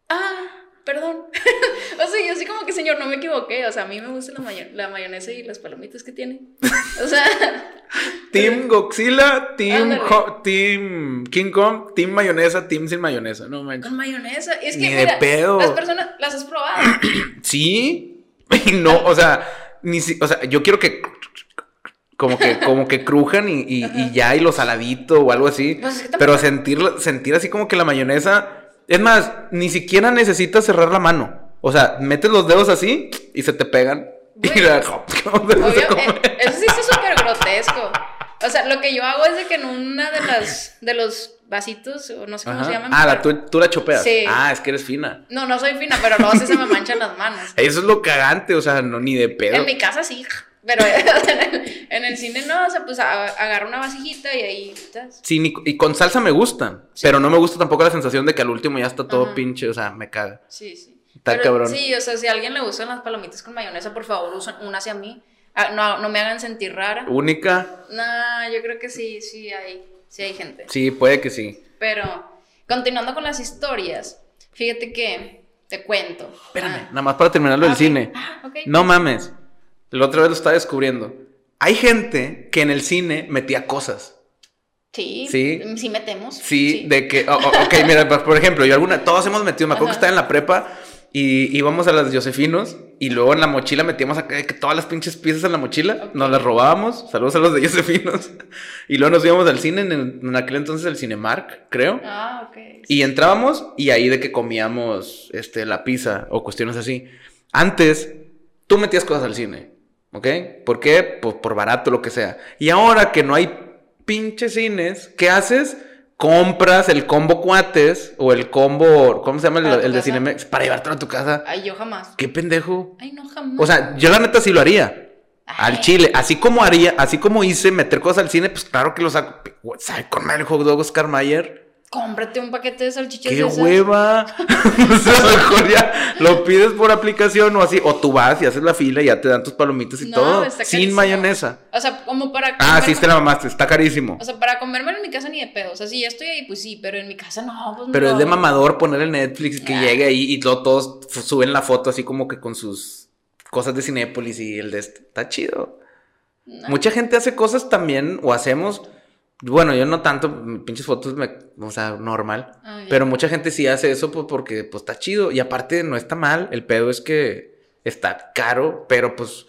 [SPEAKER 2] Ah, perdón. o sea, yo así como que, señor, no me equivoqué. O sea, a mí me gusta la, la mayonesa y las palomitas que tiene. O sea.
[SPEAKER 1] team Godzilla, team, team King Kong, team mayonesa, team sin mayonesa. No
[SPEAKER 2] Con mayonesa. es que, mira, las personas las has probado.
[SPEAKER 1] sí. no, o sea, ni si, o sea, yo quiero que como que, como que crujan y, y, ya, y lo saladito o algo así. Pues Pero sentir, sentir así como que la mayonesa. Es más, ni siquiera necesitas cerrar la mano. O sea, metes los dedos así y se te pegan. y
[SPEAKER 2] la, eh, eso sí es súper grotesco. O sea, lo que yo hago es de que en una de las de los vasitos, o no sé cómo se llaman.
[SPEAKER 1] Ah, la, tú, tú, la chopeas.
[SPEAKER 2] Sí.
[SPEAKER 1] Ah, es que eres fina.
[SPEAKER 2] No, no soy fina, pero luego sí se me manchan las manos.
[SPEAKER 1] Eso es lo cagante, o sea, no ni de pedo.
[SPEAKER 2] En mi casa sí, pero en el, cine no, o sea, pues agarro una vasijita y ahí estás.
[SPEAKER 1] Sí, y con salsa me gustan, pero no me gusta tampoco la sensación de que al último ya está todo pinche, o sea, me caga.
[SPEAKER 2] Sí, sí.
[SPEAKER 1] Está cabrón.
[SPEAKER 2] Sí, o sea, si a alguien le gustan las palomitas con mayonesa, por favor, usen una hacia mí. Ah, no, no me hagan sentir rara.
[SPEAKER 1] ¿Única?
[SPEAKER 2] No, yo creo que sí, sí hay, sí hay gente.
[SPEAKER 1] Sí, puede que sí.
[SPEAKER 2] Pero, continuando con las historias, fíjate que te cuento.
[SPEAKER 1] Espérame, ah. nada más para terminarlo del cine.
[SPEAKER 2] Ah,
[SPEAKER 1] no mames. La otra vez lo estaba descubriendo. Hay gente que en el cine metía cosas.
[SPEAKER 2] Sí, sí, sí metemos.
[SPEAKER 1] Sí, de que, ok, mira, por ejemplo, yo alguna, todos hemos metido, me acuerdo que estaba en la prepa y íbamos a las Josefinos y luego en la mochila metíamos acá que todas las pinches piezas en la mochila, nos las robábamos, saludos a los de Josefinos, y luego nos íbamos al cine, en, en aquel entonces el Cinemark, creo.
[SPEAKER 2] Ah, ok.
[SPEAKER 1] Y entrábamos y ahí de que comíamos este, la pizza o cuestiones así. Antes, tú metías cosas al cine, ¿ok? ¿Por qué? Pues por barato, lo que sea. Y ahora que no hay pinches cines, ¿qué haces? compras el combo cuates o el combo, ¿cómo se llama el, de Cinemex? Para llevártelo a tu casa.
[SPEAKER 2] Ay, yo jamás.
[SPEAKER 1] ¿Qué pendejo?
[SPEAKER 2] Ay, no, jamás.
[SPEAKER 1] O sea, yo la neta sí lo haría. Al chile. Así como haría, así como hice meter cosas al cine, pues claro que lo saco. ¿Sabe con el hot dog Oscar Mayer?
[SPEAKER 2] Cómprate un paquete de salchichas.
[SPEAKER 1] ¡Qué hueva! o sea, mejor ya lo pides por aplicación o así. O tú vas y haces la fila y ya te dan tus palomitas y todo. sin mayonesa.
[SPEAKER 2] O sea, como para.
[SPEAKER 1] Ah, sí, te la mamaste. Está carísimo.
[SPEAKER 2] O sea, para comérmelo en mi casa ni de pedo. O sea, si ya estoy ahí, pues sí. Pero en mi casa no. Pues
[SPEAKER 1] pero es de mamador poner el Netflix que llegue ahí y todos suben la foto así como que con sus cosas de Cinépolis y el de este. Está chido. Mucha gente hace cosas también, o hacemos bueno, yo no tanto, pinches fotos, me, o sea, normal. Ah, pero mucha gente sí hace eso pues, porque pues está chido. Y aparte no está mal. El pedo es que está caro, pero pues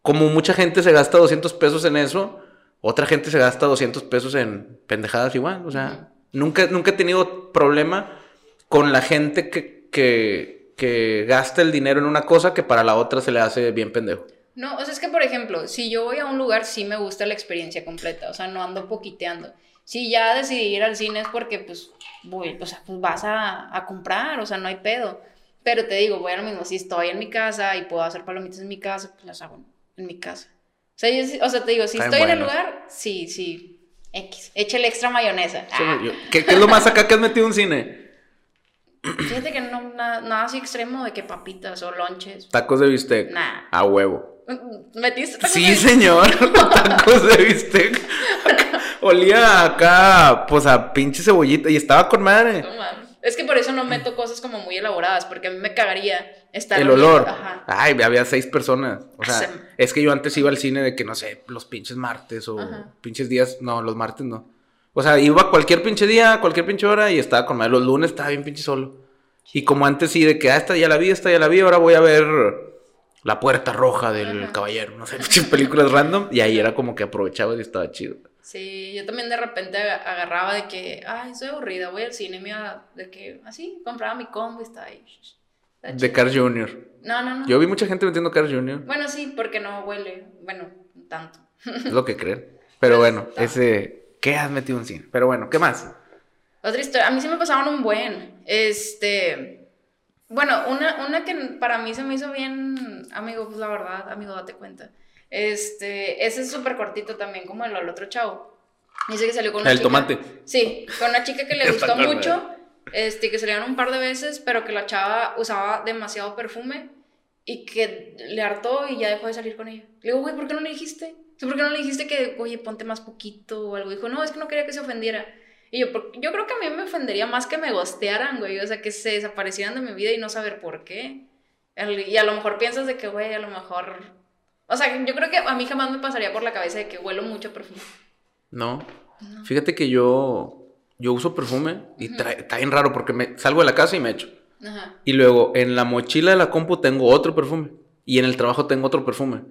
[SPEAKER 1] como mucha gente se gasta 200 pesos en eso, otra gente se gasta 200 pesos en pendejadas igual. O sea, nunca, nunca he tenido problema con la gente que, que, que gasta el dinero en una cosa que para la otra se le hace bien pendejo.
[SPEAKER 2] No, o sea, es que por ejemplo, si yo voy a un lugar, sí me gusta la experiencia completa, o sea, no ando poquiteando. Si ya decidí ir al cine es porque, pues, voy, o sea, pues vas a, comprar, o sea, no hay pedo. Pero te digo, voy a lo mismo, si estoy en mi casa y puedo hacer palomitas en mi casa, pues las hago en mi casa. O sea, o sea te digo, si estoy en el lugar, sí, sí, X. Échale extra mayonesa.
[SPEAKER 1] Ah. ¿Qué, es lo más acá que has metido un cine?
[SPEAKER 2] Fíjate que no, nada, así extremo de que papitas o lonches.
[SPEAKER 1] Tacos de bistec.
[SPEAKER 2] Nah.
[SPEAKER 1] A huevo.
[SPEAKER 2] ¿Metiste tacos
[SPEAKER 1] Sí, señor. tacos de bistec. Olía acá, pues a pinche cebollita y estaba con madre.
[SPEAKER 2] Es que por eso no meto cosas como muy elaboradas, porque a mí me cagaría estar.
[SPEAKER 1] El olor. Ay, había seis personas. O sea, es que yo antes iba al cine de que no sé, los pinches martes o pinches días. No, los martes no. O sea, iba cualquier pinche día, cualquier pinche hora y estaba con madre. Los lunes estaba bien pinche solo. Y como antes sí, de que ah, esta ya la vi, esta ya la vi, ahora voy a ver la puerta roja del caballero, no sé, películas random, y ahí era como que aprovechaba y estaba chido.
[SPEAKER 2] Sí, yo también de repente agarraba de que, ay, soy aburrida, voy al cine, me de que, así, compraba mi combo y estaba ahí.
[SPEAKER 1] de Carl Jr.
[SPEAKER 2] No, no, no.
[SPEAKER 1] Yo vi mucha gente metiendo Carl Jr.
[SPEAKER 2] Bueno, sí, porque no huele, bueno, tanto.
[SPEAKER 1] Es lo que creen. Pero bueno, ese, ¿qué has metido en cine? Pero bueno, ¿qué más?
[SPEAKER 2] Otra historia, a mí sí me pasaban un buen, este, bueno, una, una que para mí se me hizo bien, amigo, pues la verdad, amigo, date cuenta. Este, ese es súper cortito también, como el, otro chavo. Dice que salió con una
[SPEAKER 1] El tomate.
[SPEAKER 2] Sí, con una chica que le gustó mucho, este, que salieron un par de veces, pero que la chava usaba demasiado perfume y que le hartó y ya dejó de salir con ella. Le digo, güey, ¿por qué no le dijiste? ¿Por qué no le dijiste que, oye, ponte más poquito o algo? Dijo, no, es que no quería que se ofendiera. Y yo, yo creo que a mí me ofendería más que me gostearan, güey. O sea, que se desaparecieran de mi vida y no saber por qué. Y a lo mejor piensas de que, güey, a lo mejor... O sea, yo creo que a mí jamás me pasaría por la cabeza de que huelo mucho perfume.
[SPEAKER 1] No. Fíjate que yo... Yo uso perfume y está bien raro porque me salgo de la casa y me echo. Ajá. Y luego en la mochila de la compu tengo otro perfume. Y en el trabajo tengo otro perfume.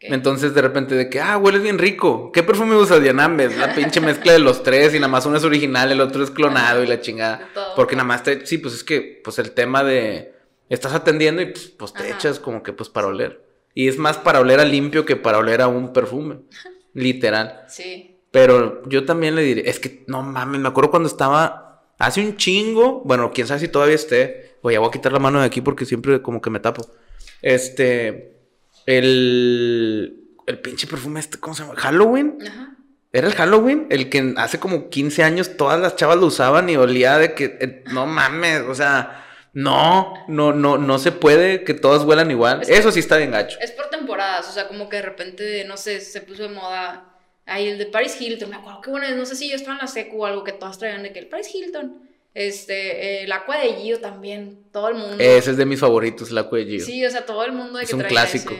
[SPEAKER 1] Entonces de repente de que, ah, hueles bien rico. ¿Qué perfume usa Dianambes? La pinche mezcla de los tres y nada más uno es original, el otro es clonado y la chingada. Porque nada más te, sí, pues es que, pues el tema de, estás atendiendo y pues, pues te echas como que pues para oler. Y es más para oler a limpio que para oler a un perfume. Literal.
[SPEAKER 2] Sí.
[SPEAKER 1] Pero yo también le diré, es que no mames, me acuerdo cuando estaba hace un chingo, bueno, quién sabe si todavía esté. Oye, voy a quitar la mano de aquí porque siempre como que me tapo. Este, el, el pinche perfume este, ¿cómo se llama? Halloween. Ajá. Era el Halloween, el que hace como 15 años todas las chavas lo usaban y olía de que, eh, no mames, o sea, no, no, no, no se puede que todas huelan igual. Eso sí está bien gacho.
[SPEAKER 2] Es por temporadas, o sea, como que de repente, no sé, se puso de moda Ahí el de Paris Hilton, me acuerdo que bueno, no sé si yo estaba en la secu o algo que todas traían de que el Paris Hilton. Este, el Aqua de Gio también, todo el mundo.
[SPEAKER 1] Ese es de mis favoritos, el Aqua de Gio.
[SPEAKER 2] Sí, o sea, todo el mundo de
[SPEAKER 1] es un clásico.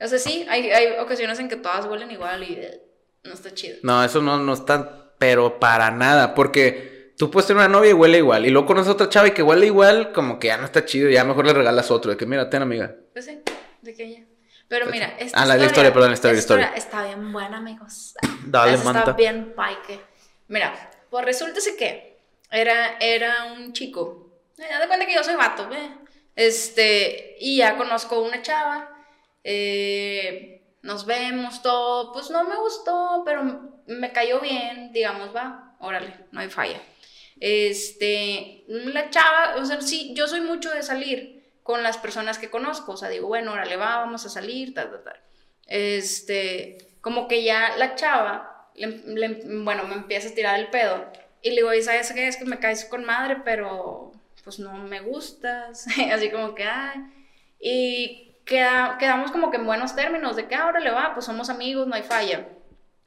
[SPEAKER 2] O sea, sí, hay, hay ocasiones en que todas huelen igual y eh, no está chido.
[SPEAKER 1] No, eso no, no está, pero para nada, porque tú puedes tener una novia y huele igual, y luego conoces a otra chava y que huele igual, como que ya no está chido, ya mejor le regalas otro, de que mira, ten amiga.
[SPEAKER 2] Pues sí, de que ya. Pero mira,
[SPEAKER 1] esta ah, la historia, perdón, la historia, historia.
[SPEAKER 2] Está bien buena, amigos.
[SPEAKER 1] Dale, manta.
[SPEAKER 2] Está bien paique. Mira, pues resulta que era, era un chico. Ya de cuenta que yo soy vato, ¿ve? Este, y ya conozco una chava. Eh, nos vemos todo. Pues no me gustó, pero me cayó bien, digamos, va. Órale, no hay falla. Este, la chava, o sea, sí, yo soy mucho de salir con las personas que conozco. O sea, digo, bueno, órale, va, vamos a salir, tal, tal, tal. Este, como que ya la chava, bueno, me empieza a tirar el pedo. Y le digo, ¿sabes qué? Es que me caes con madre, pero pues no me gustas. Así como que, ay. Y queda, quedamos como que en buenos términos, de que ahora le va, pues somos amigos, no hay falla.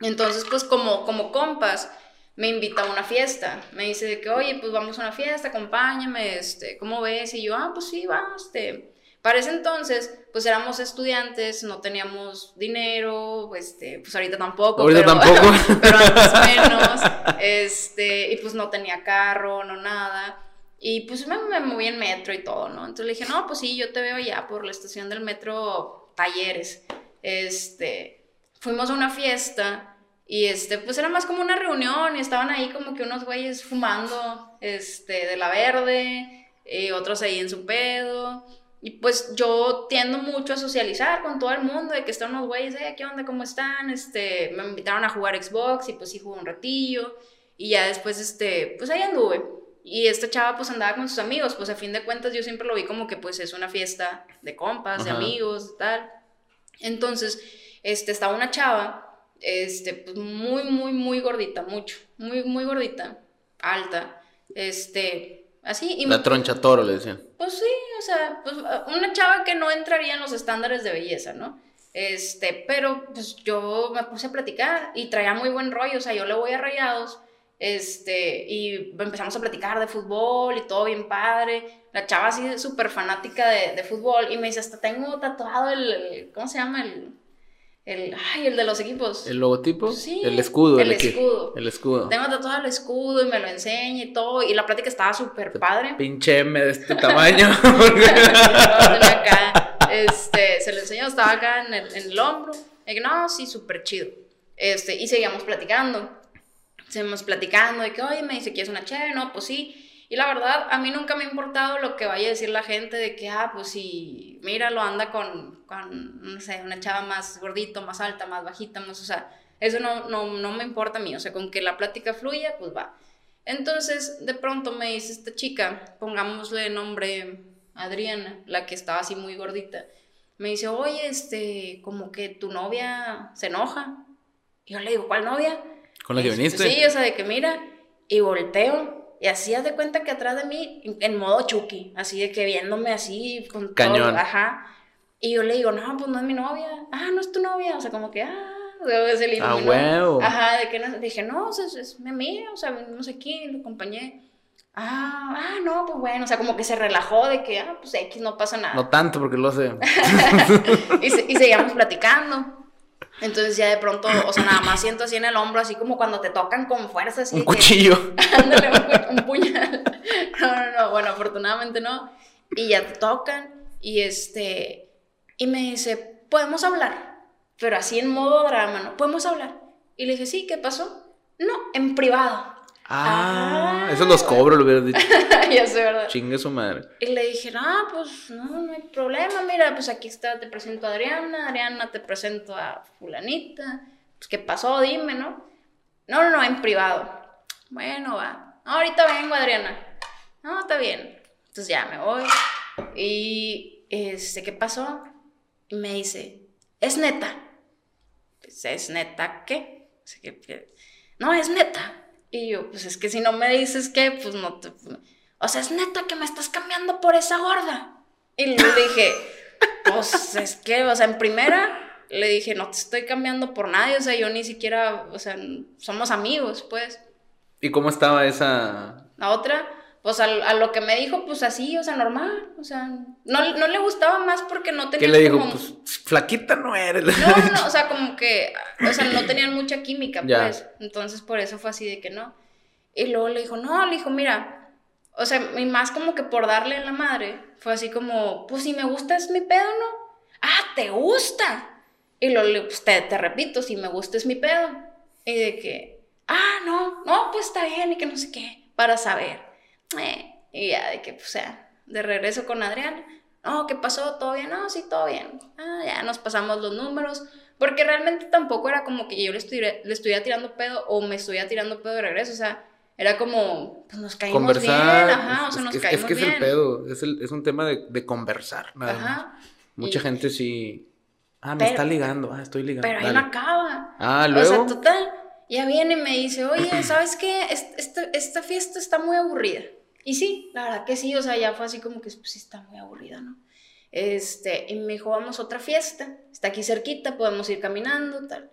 [SPEAKER 2] Entonces, pues como, como compas, me invita a una fiesta. Me dice de que, oye, pues vamos a una fiesta, acompáñame, este, ¿cómo ves? Y yo, ah, pues sí, vamos, este. Para ese entonces, pues éramos estudiantes, no teníamos dinero, este, pues ahorita tampoco.
[SPEAKER 1] Ahorita tampoco.
[SPEAKER 2] pero antes menos, este, y pues no tenía carro, no nada. Y pues me, me moví en metro y todo, ¿no? Entonces le dije, no, pues sí, yo te veo ya por la estación del metro Talleres. Este, fuimos a una fiesta y este, pues era más como una reunión y estaban ahí como que unos güeyes fumando, este, de la verde, y otros ahí en su pedo. Y pues yo tiendo mucho a socializar con todo el mundo, de que están unos güeyes, eh, ¿qué onda? ¿Cómo están? Este, me invitaron a jugar Xbox y pues sí jugué un ratillo. Y ya después, este, pues ahí anduve. Y esta chava pues andaba con sus amigos, pues a fin de cuentas yo siempre lo vi como que pues es una fiesta de compas, de amigos, tal. Entonces, este, estaba una chava este, pues muy, muy, muy gordita, mucho, muy, muy gordita, alta, este, así. Y
[SPEAKER 1] la troncha toro, le decían.
[SPEAKER 2] Pues sí, o sea, pues una chava que no entraría en los estándares de belleza, ¿no? Este, pero pues yo me puse a platicar y traía muy buen rollo, o sea, yo le voy a rayados, este, y empezamos a platicar de fútbol y todo bien padre. La chava así súper fanática de, de, fútbol y me dice, hasta tengo tatuado el ¿cómo se llama? El, el, ay, el de los equipos.
[SPEAKER 1] ¿El logotipo?
[SPEAKER 2] Sí.
[SPEAKER 1] El escudo.
[SPEAKER 2] El, escudo.
[SPEAKER 1] El escudo.
[SPEAKER 2] Tengo todo el escudo y me lo enseña y todo. Y la plática estaba súper padre.
[SPEAKER 1] Pinche M de este tamaño.
[SPEAKER 2] este, se lo enseñó, estaba acá en el, en el hombro. Y no, sí, súper chido. Este, y seguíamos platicando. Seguimos platicando de que, oye, me dice que es una chévere, no, pues sí. Y la verdad, a mí nunca me ha importado lo que vaya a decir la gente de que, ah, pues si, míralo, anda con, con, no sé, una chava más gordito, más alta, más bajita, más, o sea, eso no, no, no me importa a mí, o sea, con que la plática fluya, pues va. Entonces, de pronto me dice esta chica, pongámosle nombre Adriana, la que estaba así muy gordita, me dice, oye, este, como que tu novia se enoja. Y yo le digo, ¿cuál novia?
[SPEAKER 1] ¿Con la que viniste?
[SPEAKER 2] Sí, o sea, de que mira, y volteo y así haz de cuenta que atrás de mí, en modo Chucky, así de que viéndome así con
[SPEAKER 1] Cañón.
[SPEAKER 2] todo, ajá. Y yo le digo, no, pues no es mi novia. Ah, no es tu novia. O sea, como que, ah, se le
[SPEAKER 1] Ah, huevo.
[SPEAKER 2] Ajá, de que no, dije, no, es, es mi amiga, o sea, no sé quién, lo acompañé. Ah, ah, no, pues bueno, o sea, como que se relajó de que, ah, pues X, no pasa nada.
[SPEAKER 1] No tanto, porque lo sé.
[SPEAKER 2] y, y seguíamos platicando. Entonces ya de pronto, o sea, nada más siento así en el hombro, así como cuando te tocan con fuerza, así.
[SPEAKER 1] Un cuchillo.
[SPEAKER 2] ándale, un, puñal. No, no, no, bueno, afortunadamente no. Y ya te tocan y este, y me dice, podemos hablar, pero así en modo drama, ¿no? Podemos hablar. Y le dije, sí, ¿qué pasó? No, en privado.
[SPEAKER 1] Ah, eso los cobro, lo hubiera dicho.
[SPEAKER 2] ya sé, ¿verdad?
[SPEAKER 1] Chingue su madre.
[SPEAKER 2] Y le dije, ah, pues no, no hay problema, mira, pues aquí está, te presento a Adriana, Adriana te presento a fulanita, pues qué pasó, dime, ¿no? No, no, no, en privado. Bueno, va. ahorita vengo, Adriana. No, está bien. Entonces ya me voy. Y, este, ¿qué pasó? Y me dice, es neta. Pues, ¿es neta qué? No, es neta. Y yo, pues es que si no me dices qué, pues no te... O sea, es neta que me estás cambiando por esa gorda. Y le dije, pues es que, o sea, en primera le dije, no te estoy cambiando por nadie, o sea, yo ni siquiera, o sea, somos amigos, pues.
[SPEAKER 1] ¿Y cómo estaba esa?
[SPEAKER 2] La otra, pues a, lo que me dijo, pues así, o sea, normal, o sea, no, no le gustaba más porque no tenía
[SPEAKER 1] ¿Qué le dijo? Pues flaquita no eres.
[SPEAKER 2] No, no, o sea, como que, o sea, no tenían mucha química, pues, entonces por eso fue así de que no. Y luego le dijo, no, le dijo, mira, o sea, y más como que por darle a la madre, fue así como, pues si me gusta es mi pedo, ¿no? Ah, ¿te gusta? Y luego, pues te, te repito, si me gusta es mi pedo. Y de que, ah, no, no, pues está bien, y que no sé qué, para saber. Eh, y ya de que, pues, o sea, de regreso con Adrián, no, ¿qué pasó? ¿Todo bien? No, sí, todo bien. Ah, ya nos pasamos los números, porque realmente tampoco era como que yo le estuviera, le estuviera tirando pedo o me estuviera tirando pedo de regreso, o sea, era como, pues nos caímos conversar, bien, ajá, o sea, nos
[SPEAKER 1] es,
[SPEAKER 2] caímos
[SPEAKER 1] Es que es el pedo, es, el, es un tema de, de conversar, nada ajá. Mucha gente sí, ah, me está ligando, ah, estoy ligando.
[SPEAKER 2] Pero ahí no acaba.
[SPEAKER 1] Ah, luego.
[SPEAKER 2] O sea, total, ya viene y me dice, oye, ¿sabes qué? Esta, esta fiesta está muy aburrida. Y sí, la verdad que sí, o sea, ya fue así como que pues, sí está muy aburrida, ¿no? Este, y me dijo, vamos a otra fiesta, está aquí cerquita, podemos ir caminando, tal.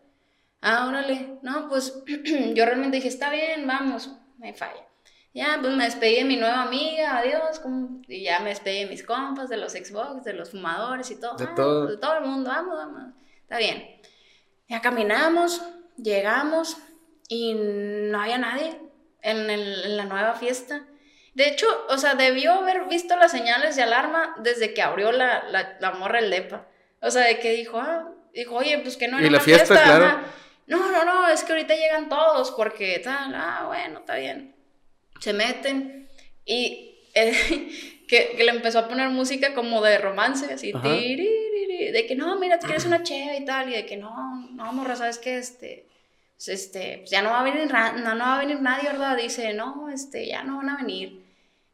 [SPEAKER 2] Ah, órale, no, pues yo realmente dije, está bien, vamos, me falla. Ya, pues me despedí de mi nueva amiga, adiós, y ya me despedí de mis compas, de los Xbox, de los fumadores y todo.
[SPEAKER 1] De todo.
[SPEAKER 2] De todo el mundo, vamos, vamos, está bien. Ya caminamos, llegamos y no había nadie en, el, en la nueva fiesta. De hecho, o sea, debió haber visto las señales de alarma desde que abrió la, la, la morra el depa. O sea, de que dijo, ah, dijo, oye, pues que no era
[SPEAKER 1] ¿Y la fiesta, claro.
[SPEAKER 2] No, no, no, es que ahorita llegan todos porque tal, ah, bueno, está bien. Se meten y eh, que, que, le empezó a poner música como de romance, así, de que no, mira, tú quieres una cheva y tal, y de que no, no, morra, ¿sabes qué? Este, pues, este, pues ya no va a venir, no, no va a venir nadie, ¿verdad? Dice, no, este, ya no van a venir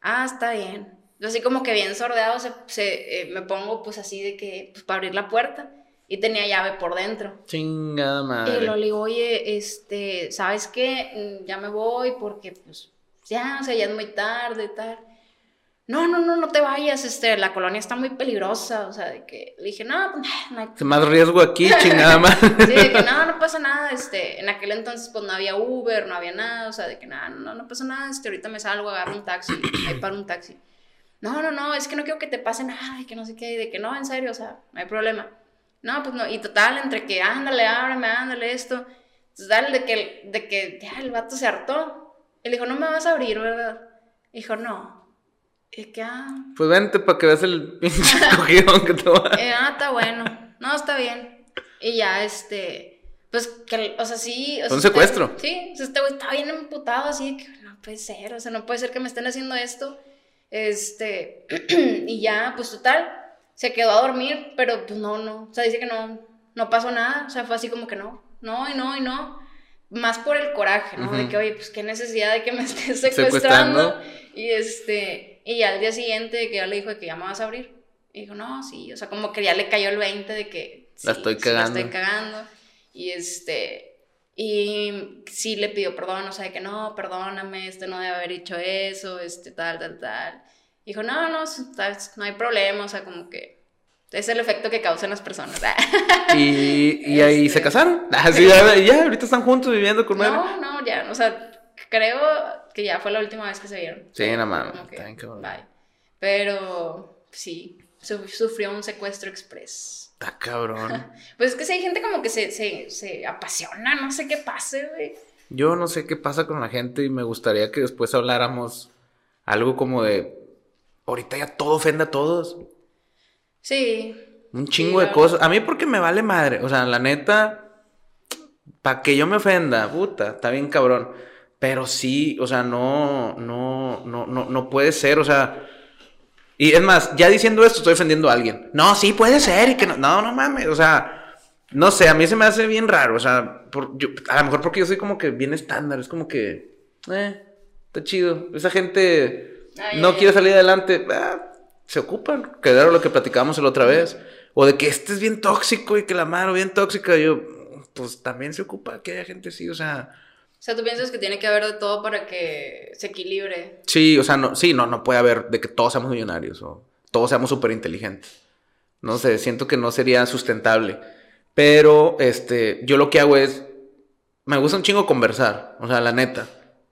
[SPEAKER 2] ah, está bien. Yo así como que bien sordeado se, eh, me pongo pues así de que, pues para abrir la puerta y tenía llave por dentro.
[SPEAKER 1] Chingada madre.
[SPEAKER 2] Y lo le digo, oye, este, ¿sabes qué? Mm, ya me voy porque pues ya, o sea, ya es muy tarde y tal. No, no, no, no te vayas, este, la colonia está muy peligrosa, o sea, de que le dije, no, pues, no hay...
[SPEAKER 1] Más riesgo aquí, chingada
[SPEAKER 2] madre. sí, de que no, no pasa nada, este, en aquel entonces pues no había Uber, no había nada, o sea, de que nada, no, no pasa nada, este, ahorita me salgo, agarro un taxi, ahí para un taxi. No, no, no, es que no quiero que te pase nada, y que no sé qué, de que no, en serio, o sea, no hay problema. No, pues no, y total, entre que ándale, ábreme, ándale esto, total, de que, de que ya el vato se hartó. Él dijo, no me vas a abrir, ¿verdad? Dijo, no, que, ah.
[SPEAKER 1] Pues vente para que veas el pinche cogidón que te va.
[SPEAKER 2] Eh, ah, está bueno. No, está bien. Y ya, este. Pues que, o sea, sí. O sea,
[SPEAKER 1] un secuestro.
[SPEAKER 2] sí, o sea, este güey está bien emputado, así que no puede ser, o sea, no puede ser que me estén haciendo esto. Este. y ya, pues total, se quedó a dormir, pero pues no, no. O sea, dice que no, no pasó nada. O sea, fue así como que no. No, y no, y no. Más por el coraje, ¿no? De que, oye, pues qué necesidad de que me estés secuestrando. Y este. Y al día siguiente que ya le dijo que ya me vas a abrir. Y dijo, no, sí, o sea, como que ya le cayó el 20 de que...
[SPEAKER 1] la estoy cagando.
[SPEAKER 2] la estoy cagando. Y este... Y sí le pidió perdón, o sea, de que no, perdóname, este no debe haber hecho eso, este tal, tal, tal. Dijo, no, no, no hay problema, o sea, como que es el efecto que causan las personas.
[SPEAKER 1] y, y ahí se este, casaron. Ah, sí, ya, ya, ahorita están juntos viviendo con
[SPEAKER 2] No, no, ya, o sea, creo que ya fue la última vez que se vieron.
[SPEAKER 1] Sí, nada más.
[SPEAKER 2] Pero sí, sufrió un secuestro express.
[SPEAKER 1] Está cabrón.
[SPEAKER 2] pues es que si hay gente como que se, se, se apasiona, no sé qué pase, güey.
[SPEAKER 1] Yo no sé qué pasa con la gente y me gustaría que después habláramos algo como de. Ahorita ya todo ofende a todos.
[SPEAKER 2] Sí.
[SPEAKER 1] Un chingo de cosas. A mí porque me vale madre. O sea, la neta. Para que yo me ofenda, puta, está bien cabrón. Pero sí, o sea, no, no, no, no, no puede ser, o sea. Y es más, ya diciendo esto estoy ofendiendo a alguien. No, sí puede ser y que no, no, no mames, o sea, No sé, a mí se me hace bien raro. O sea, por, yo, a lo mejor porque yo soy como que bien estándar. Es como que. Eh, está chido. Esa gente
[SPEAKER 2] Ay,
[SPEAKER 1] no quiere salir adelante. ah, se ocupan. Que era lo que platicábamos la otra vez. O de que este es bien tóxico y que la mano bien tóxica. Yo, pues también se ocupa que haya gente así. O sea,
[SPEAKER 2] O sea, tú piensas que tiene que haber de todo para que se equilibre.
[SPEAKER 1] sí, o sea, no, sí, no, no puede haber de que todos seamos millonarios o todos seamos súper inteligentes. No sé, siento que no sería sustentable. Pero, este, yo lo que hago es, me gusta un chingo conversar, o sea, la neta.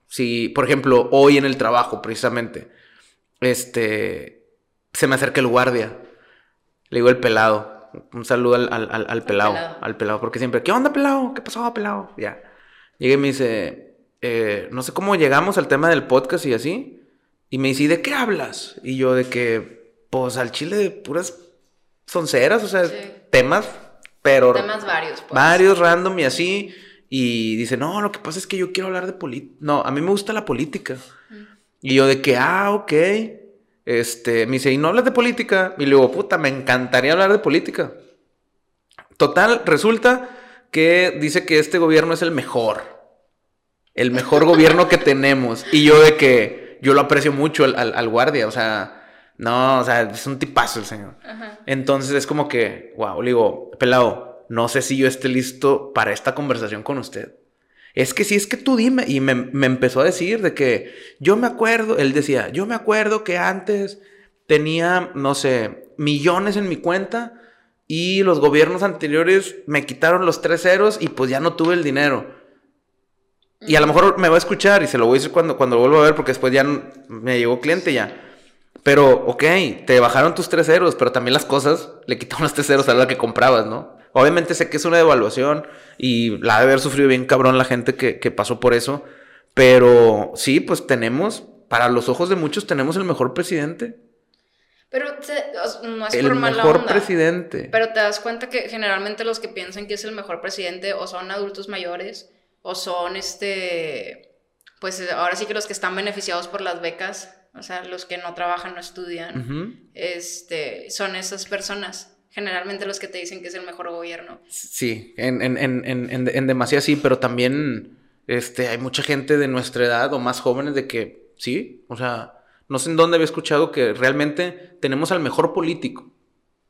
[SPEAKER 1] Si, por ejemplo, hoy en el trabajo, precisamente, este, se me acerca el guardia, le digo el pelado, un saludo al, al, al- al pelado,
[SPEAKER 2] pelado.
[SPEAKER 1] al pelado, porque siempre, ¿qué onda, pelado? ¿Qué pasó, pelado? Ya. Llega y me dice, eh, no sé cómo llegamos al tema del podcast y así, y me dice, ¿y de qué hablas? Y yo de que, pues, al chile de puras sonceras, o sea,
[SPEAKER 2] Sí.
[SPEAKER 1] temas, pero...
[SPEAKER 2] Temas varios, pues.
[SPEAKER 1] Varios random y así. Y dice, no, lo que pasa es que yo quiero hablar de política. No, a mí me gusta la política. Y yo de que, ah, ok. Este, me dice, ¿y no hablas de política? Y le digo, puta, me encantaría hablar de política. Total, resulta que dice que este gobierno es el mejor. El mejor gobierno que tenemos. Y yo de que, yo lo aprecio mucho al, al- al guardia. O sea, no, o sea, es un tipazo el señor.
[SPEAKER 2] Ajá.
[SPEAKER 1] Entonces es como que, wow, le digo, pelado, no sé si yo esté listo para esta conversación con usted. Es que si es que tú dime. Y me, me empezó a decir de que yo me acuerdo, él decía, yo me acuerdo que antes tenía, no sé, millones en mi cuenta y los gobiernos anteriores me quitaron los tres ceros y pues ya no tuve el dinero. Y a lo mejor me va a escuchar y se lo voy a decir cuando, cuando lo vuelva a ver porque después ya me llegó cliente ya. Pero, ok, te bajaron tus tres ceros, pero también las cosas le quitaron los tres ceros a la que comprabas, ¿no? Obviamente sé que es una devaluación y la de haber sufrido bien cabrón la gente que, que pasó por eso. Pero sí, pues tenemos, para los ojos de muchos, tenemos el mejor presidente.
[SPEAKER 2] Pero te- no es
[SPEAKER 1] el
[SPEAKER 2] por mala
[SPEAKER 1] mejor
[SPEAKER 2] onda.
[SPEAKER 1] presidente.
[SPEAKER 2] Pero te das cuenta que generalmente los que piensan que es el mejor presidente o son adultos mayores o son este, pues ahora sí que los que están beneficiados por las becas, o sea, los que no trabajan, no estudian, este, son esas personas. Generalmente los que te dicen que es el mejor gobierno.
[SPEAKER 1] Sí, en, en, en, en, en, en demasía sí, pero también este, hay mucha gente de nuestra edad o más jóvenes de que sí, o sea, no sé en dónde había escuchado que realmente tenemos al mejor político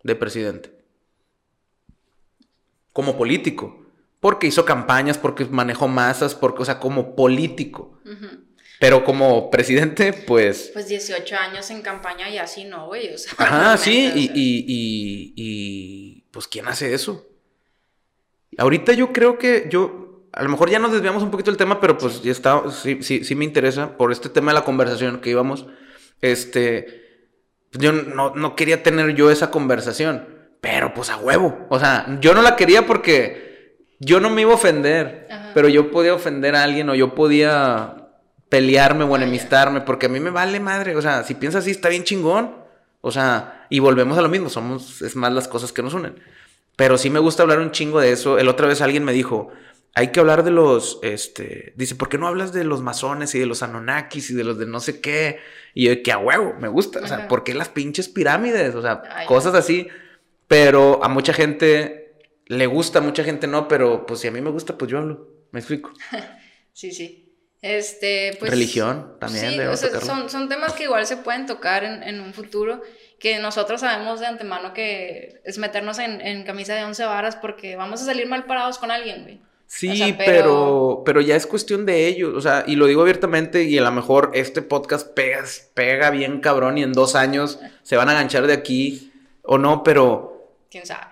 [SPEAKER 1] de presidente. Como político. Porque hizo campañas, porque manejó masas, porque, o sea, como político. Pero como presidente, pues.
[SPEAKER 2] Pues 18 años en campaña y así no, güey. O sea,
[SPEAKER 1] Ajá, sí, y, y, y, y, pues ¿quién hace eso? Ahorita yo creo que yo, a lo mejor ya nos desviamos un poquito del tema, pero pues ya está, sí, sí, sí me interesa por este tema de la conversación que íbamos, este, yo no, no quería tener yo esa conversación, pero pues a huevo, o sea, yo no la quería porque yo no me iba a ofender,
[SPEAKER 2] Ajá.
[SPEAKER 1] pero yo podía ofender a alguien o yo podía pelearme o enemistarme, porque a mí me vale madre, o sea, si piensas así está bien chingón, o sea, y volvemos a lo mismo, somos, es más las cosas que nos unen. Pero sí me gusta hablar un chingo de eso. El otra vez alguien me dijo, hay que hablar de los, este, dice, ¿por qué no hablas de los masones y de los Anunnakis y de los de no sé qué? Y yo, de que a huevo, me gusta. O sea,
[SPEAKER 2] Ajá.
[SPEAKER 1] ¿por qué las pinches pirámides? O sea,
[SPEAKER 2] Ay,
[SPEAKER 1] cosas así. Pero a mucha gente le gusta, a mucha gente no, pero pues si a mí me gusta, pues yo hablo. Me explico.
[SPEAKER 2] Sí, sí. Este, pues.
[SPEAKER 1] Religión también
[SPEAKER 2] Sí, o sea, son, son temas que igual se pueden tocar en, en un futuro, que nosotros sabemos de antemano que es meternos en, en camisa de once varas porque vamos a salir mal parados con alguien, güey.
[SPEAKER 1] Sí,
[SPEAKER 2] O sea,
[SPEAKER 1] pero...
[SPEAKER 2] pero-
[SPEAKER 1] pero ya es cuestión de ellos, o sea, y lo digo abiertamente y a lo mejor este podcast pega, pega bien cabrón y en dos años se van a ganchar de aquí o no, pero
[SPEAKER 2] ¿Quién sabe?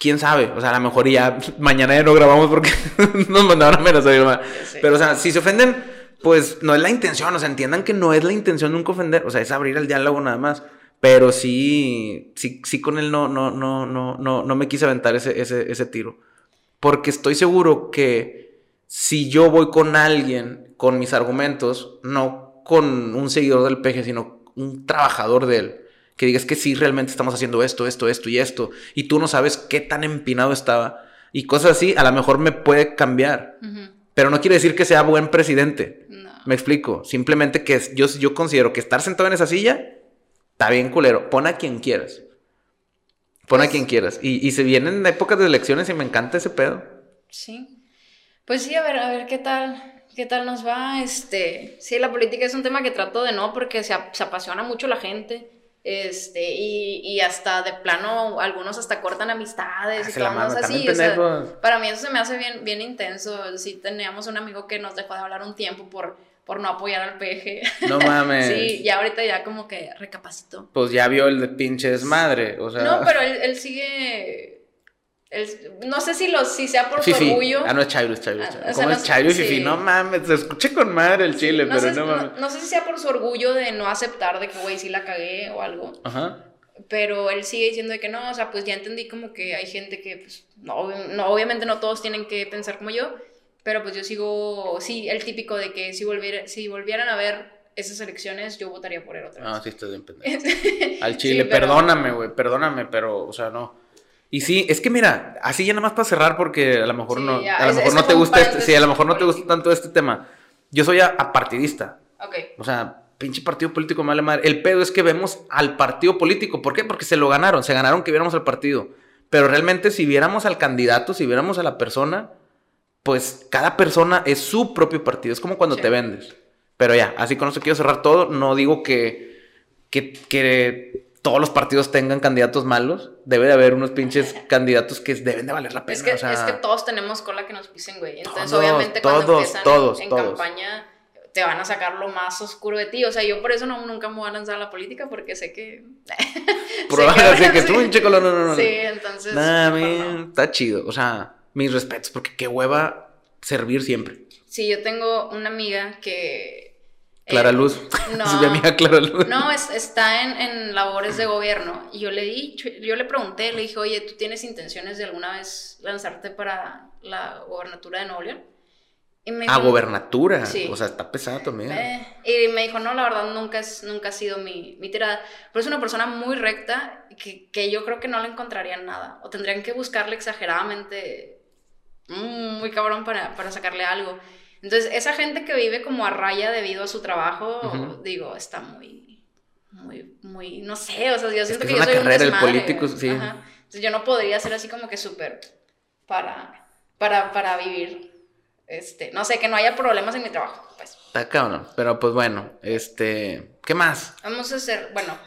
[SPEAKER 1] quién sabe, o sea, a lo mejor ya mañana ya no grabamos porque nos mandaron a
[SPEAKER 2] sé.
[SPEAKER 1] Pero, o sea, si se ofenden, pues no es la intención, o sea, entiendan que no es la intención nunca ofender, o sea, es abrir el diálogo nada más. Pero sí, sí, sí con él no, no, no, no, no, no me quise aventar ese, ese, ese tiro. Porque estoy seguro que si yo voy con alguien con mis argumentos, no con un seguidor del peje, sino un trabajador de él, que digas que sí, realmente estamos haciendo esto, esto, esto y esto, y tú no sabes qué tan empinado estaba, y cosas así, a lo mejor me puede cambiar. Pero no quiere decir que sea buen presidente.
[SPEAKER 2] No.
[SPEAKER 1] Me explico. Simplemente que yo, yo considero que estar sentado en esa silla está bien culero. Pon a quien quieras. Pon a quien quieras. Y, y se vienen épocas de elecciones y me encanta ese pedo.
[SPEAKER 2] Sí. Pues sí, a ver, a ver qué tal, qué tal nos va. Este, sí, la política es un tema que trato de no porque se, se apasiona mucho la gente. Este, y, y, hasta de plano, algunos hasta cortan amistades y cosas así. O sea, para mí eso se me hace bien, bien intenso. Sí, teníamos un amigo que nos dejó de hablar un tiempo por, por no apoyar al peje.
[SPEAKER 1] No mames.
[SPEAKER 2] sí, ya ahorita ya como que recapacitó.
[SPEAKER 1] Pues ya vio el de pinche desmadre, o sea.
[SPEAKER 2] No, pero él, él sigue no sé si, lo, si sea por su orgullo.
[SPEAKER 1] Ah, no es Chairo, es Chairo. Ah, ¿Cómo es Chairo y Fifi? No mames, se escuché con madre el chile, pero no mames.
[SPEAKER 2] No, sé si sea por su orgullo de no aceptar de que, güey, sí la cagué o algo. Ajá. Pero él sigue diciendo de que no, o sea, pues ya entendí como que hay gente que, pues, no, no, obviamente no todos tienen que pensar como yo, pero pues yo sigo, sí, el típico de que si, volviera, si volvieran a ver esas elecciones, yo votaría por él otra vez.
[SPEAKER 1] Ah, sí, estoy bien pendejo. Al chile, perdóname, güey, perdóname, pero, o sea, no. Y sí, es que mira, así ya nada más para cerrar porque a lo mejor no, a lo mejor no te gusta este, sí, a lo mejor no te gusta tanto este tema. Yo soy apartidista.
[SPEAKER 2] Ok.
[SPEAKER 1] O sea, pinche partido político me madre. El pedo es que vemos al partido político. ¿Por qué? Porque se lo ganaron, se ganaron que viéramos al partido. Pero realmente si viéramos al candidato, si viéramos a la persona, pues cada persona es su propio partido. Es como cuando te vendes. Pero ya, así con eso quiero cerrar todo. No digo que, que, que todos los partidos tengan candidatos malos. Debe de haber unos pinches candidatos que deben de valer la pena.
[SPEAKER 2] Es que, es que todos tenemos cola que nos pisen, güey. Entonces, obviamente, cuando empiezan en, campaña, te van a sacar lo más oscuro de ti. O sea, yo por eso no, nunca me voy a lanzar a la política, porque sé que.
[SPEAKER 1] Probablemente que tú, un chico, no, no, no.
[SPEAKER 2] Sí, entonces.
[SPEAKER 1] Nah, está chido. O sea, mis respetos, porque qué hueva servir siempre.
[SPEAKER 2] Sí, yo tengo una amiga que
[SPEAKER 1] Clara Luz. No, mi amiga Clara Luz.
[SPEAKER 2] No, está en, en, labores de gobierno. Y yo le di, yo le pregunté, le dije, oye, ¿tú tienes intenciones de alguna vez lanzarte para la gobernatura de Nuevo León?
[SPEAKER 1] Y me ah, gobernatura. Sí. O sea, está pesado también.
[SPEAKER 2] Eh, y me dijo, no, la verdad nunca, es, nunca ha sido mi, mi tirada. Pero es una persona muy recta que, que yo creo que no le encontrarían nada. O tendrían que buscarle exageradamente muy cabrón para, para sacarle algo. Entonces, esa gente que vive como a raya debido a su trabajo, digo, está muy, muy, muy, no sé, o sea, yo siento que, yo soy un desmadre, político, sí. Entonces, yo no podría ser así como que súper para, para, para vivir, este, no sé, que no haya problemas en mi trabajo, pues.
[SPEAKER 1] Está cabrón, pero pues bueno, este, ¿qué más?
[SPEAKER 2] Vamos a hacer, bueno,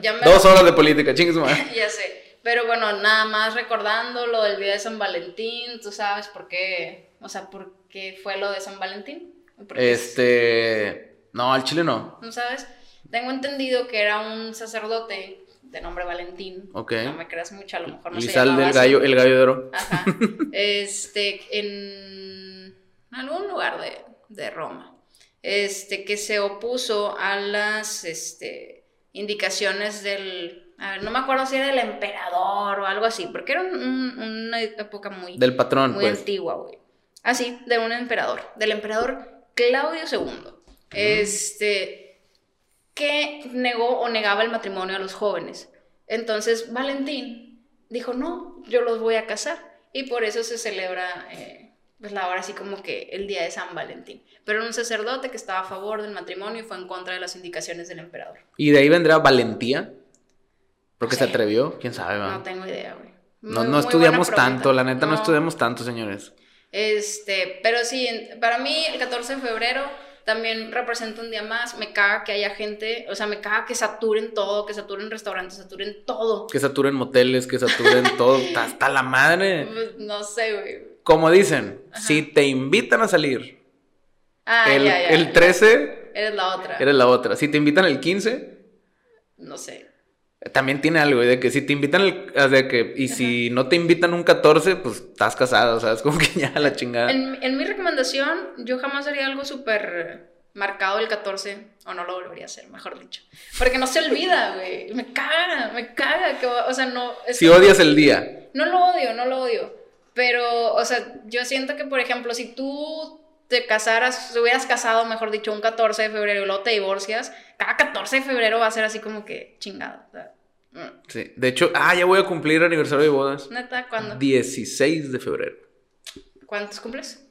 [SPEAKER 1] ya, me Dos horas de política, chingues
[SPEAKER 2] ya sé. Pero bueno, nada más recordando lo del día de San Valentín, tú sabes por qué, o sea, por qué fue lo de San Valentín.
[SPEAKER 1] Este, no, al chile no.
[SPEAKER 2] ¿No sabes? Tengo entendido que era un sacerdote de nombre Valentín.
[SPEAKER 1] Ok.
[SPEAKER 2] No me creas mucho, a lo mejor no
[SPEAKER 1] sé. sal del gallo, el gallo de oro.
[SPEAKER 2] Ajá. este, en algún lugar de, de Roma. Este, que se opuso a las, este, indicaciones del a ver, no me acuerdo si era del emperador o algo así, porque era una época muy...
[SPEAKER 1] Del patrón,
[SPEAKER 2] Muy
[SPEAKER 1] pues.
[SPEAKER 2] antigua, güey. Ah, sí, de un emperador, del emperador Claudio II. Este, que negó o negaba el matrimonio a los jóvenes. Entonces, Valentín dijo, no, yo los voy a casar. Y por eso se celebra... Eh, pues la hora así como que el día de San Valentín. Pero era un sacerdote que estaba a favor del matrimonio y fue en contra de las indicaciones del emperador.
[SPEAKER 1] ¿Y de ahí vendrá valentía? Porque se atrevió, quién sabe,
[SPEAKER 2] No tengo idea, güey.
[SPEAKER 1] No, no estudiamos tanto, la neta no. estudiamos tanto, señores.
[SPEAKER 2] Este, pero sí, para mí el 14 de febrero también representa un día más. Me caga que haya gente, o sea, me caga que saturen todo, que saturen restaurantes, saturen todo.
[SPEAKER 1] Que saturen moteles, que saturen todo, hasta la madre.
[SPEAKER 2] Pues, no sé, güey.
[SPEAKER 1] Como dicen, si te invitan a salir
[SPEAKER 2] ah,
[SPEAKER 1] el,
[SPEAKER 2] ya, ya,
[SPEAKER 1] el 13,
[SPEAKER 2] eres la otra.
[SPEAKER 1] Eres la otra. Si te invitan el 15,
[SPEAKER 2] no sé
[SPEAKER 1] también tiene algo de que si te invitan el, de que y si no te invitan un 14 pues estás casado o sea es como que ya la chingada.
[SPEAKER 2] En, mi recomendación yo jamás haría algo súper marcado el 14 o no lo volvería a hacer mejor dicho. Porque no se olvida güey me caga me caga que o sea no
[SPEAKER 1] si odias el día.
[SPEAKER 2] No lo odio no lo odio pero o sea yo siento que por ejemplo si tú te casaras, te hubieras casado, mejor dicho, un 14 de febrero y luego te divorcias, cada 14 de febrero va a ser así como que chingado.
[SPEAKER 1] Mm. Sí, de hecho, ah, ya voy a cumplir aniversario de bodas.
[SPEAKER 2] ¿Neta? ¿Cuándo?
[SPEAKER 1] 16 de febrero.
[SPEAKER 2] ¿Cuántos cumples?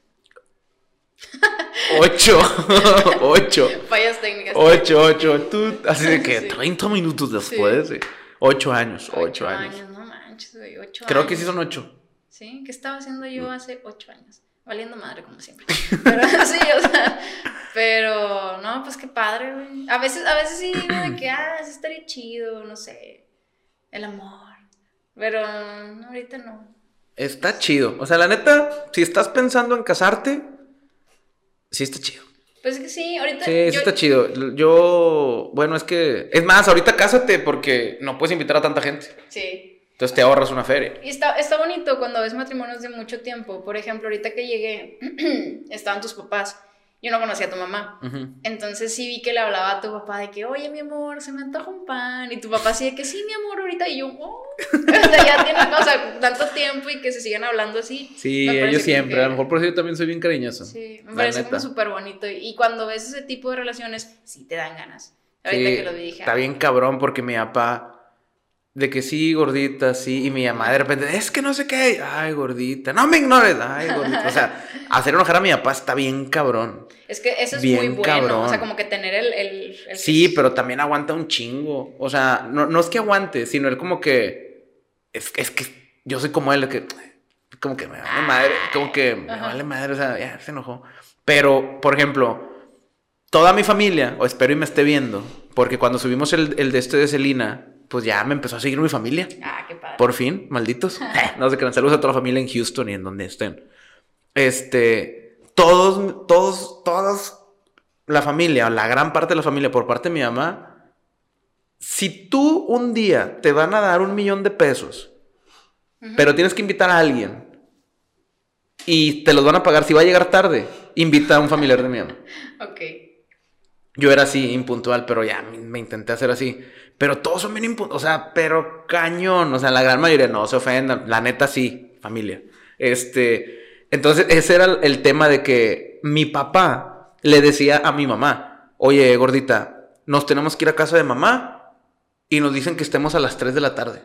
[SPEAKER 1] Ocho. Ocho.
[SPEAKER 2] Fallas técnicas.
[SPEAKER 1] Ocho, ocho. Tú, así de que 30 minutos después. Sí. Ocho años. Ocho, años.
[SPEAKER 2] no manches, güey, ocho
[SPEAKER 1] Creo
[SPEAKER 2] años.
[SPEAKER 1] que sí son ocho.
[SPEAKER 2] Sí, ¿qué estaba haciendo yo
[SPEAKER 1] Mm.
[SPEAKER 2] hace ocho años? Valiendo madre, como siempre. Pero sí, o sea, pero no, pues qué padre, güey. A veces, a veces sí digo de que, ah, sí estaría chido, no sé, el amor. Pero no, ahorita no.
[SPEAKER 1] Está chido. O sea, la neta, si estás pensando en casarte, sí está chido.
[SPEAKER 2] Pues es que sí, ahorita.
[SPEAKER 1] Sí, sí está chido. Yo, bueno, es que. Es más, ahorita cásate porque no puedes invitar a tanta gente.
[SPEAKER 2] Sí.
[SPEAKER 1] Entonces te ahorras una feria.
[SPEAKER 2] Y está, está bonito cuando ves matrimonios de mucho tiempo. Por ejemplo, ahorita que llegué, estaban tus papás. Yo no conocía a tu mamá.
[SPEAKER 1] Ujú.
[SPEAKER 2] Entonces sí vi que le hablaba a tu papá de que, oye, mi amor, se me antoja un pan. Y tu papá así de que, sí, mi amor, ahorita. Y yo, oh. o sea, ya tienen, o sea, tanto tiempo y que se sigan hablando así.
[SPEAKER 1] Sí,
[SPEAKER 2] parece
[SPEAKER 1] ellos
[SPEAKER 2] que-
[SPEAKER 1] siempre. A lo mejor por eso yo también soy bien cariñoso.
[SPEAKER 2] Sí, me parece
[SPEAKER 1] neta.
[SPEAKER 2] como súper bonito. Y, cuando ves ese tipo de relaciones, sí te dan ganas. Ahorita
[SPEAKER 1] Sí,
[SPEAKER 2] que lo vi dije,
[SPEAKER 1] está
[SPEAKER 2] "Ah,
[SPEAKER 1] bien cabrón porque mi papá, de que sí, gordita, sí, y mi mamá de repente, es que no sé qué, ay, gordita, no me ignores, ay, gordita. O sea, hacer enojar a mi papá está bien cabrón.
[SPEAKER 2] Es que eso es
[SPEAKER 1] Bien
[SPEAKER 2] muy bueno.
[SPEAKER 1] cabrón.
[SPEAKER 2] O sea, como que tener el. el, el-
[SPEAKER 1] Sí, pero también aguanta un chingo. O sea, no, no es que aguante, sino él como que, es, es que yo soy como él, que como que me vale madre, como que me
[SPEAKER 2] Ajá.
[SPEAKER 1] vale madre, o sea, ya se enojó. Pero, por ejemplo, toda mi familia, o espero y me esté viendo, porque cuando subimos el, el de este de Celina, pues ya me empezó a seguir mi familia.
[SPEAKER 2] Ah, qué padre.
[SPEAKER 1] Por fin, malditos. no sé qué, saludos a toda la familia en Houston y en donde estén. Este, todos, todos, todos, la familia, la gran parte de la familia por parte de mi mamá, si tú un día te van a dar un millón de pesos, pero tienes que invitar a alguien y te los van a pagar si va a llegar tarde, invita a un familiar de mi mamá.
[SPEAKER 2] Ok.
[SPEAKER 1] Yo era así, impuntual, pero ya me, intenté hacer así. Pero todos son bien impuntuales, o sea, pero cañón, o sea, la gran mayoría no se ofendan, la neta sí, familia. Este, entonces ese era el- el tema de que mi papá le decía a mi mamá, oye, gordita, nos tenemos que ir a casa de mamá y nos dicen que estemos a las 3 de la tarde.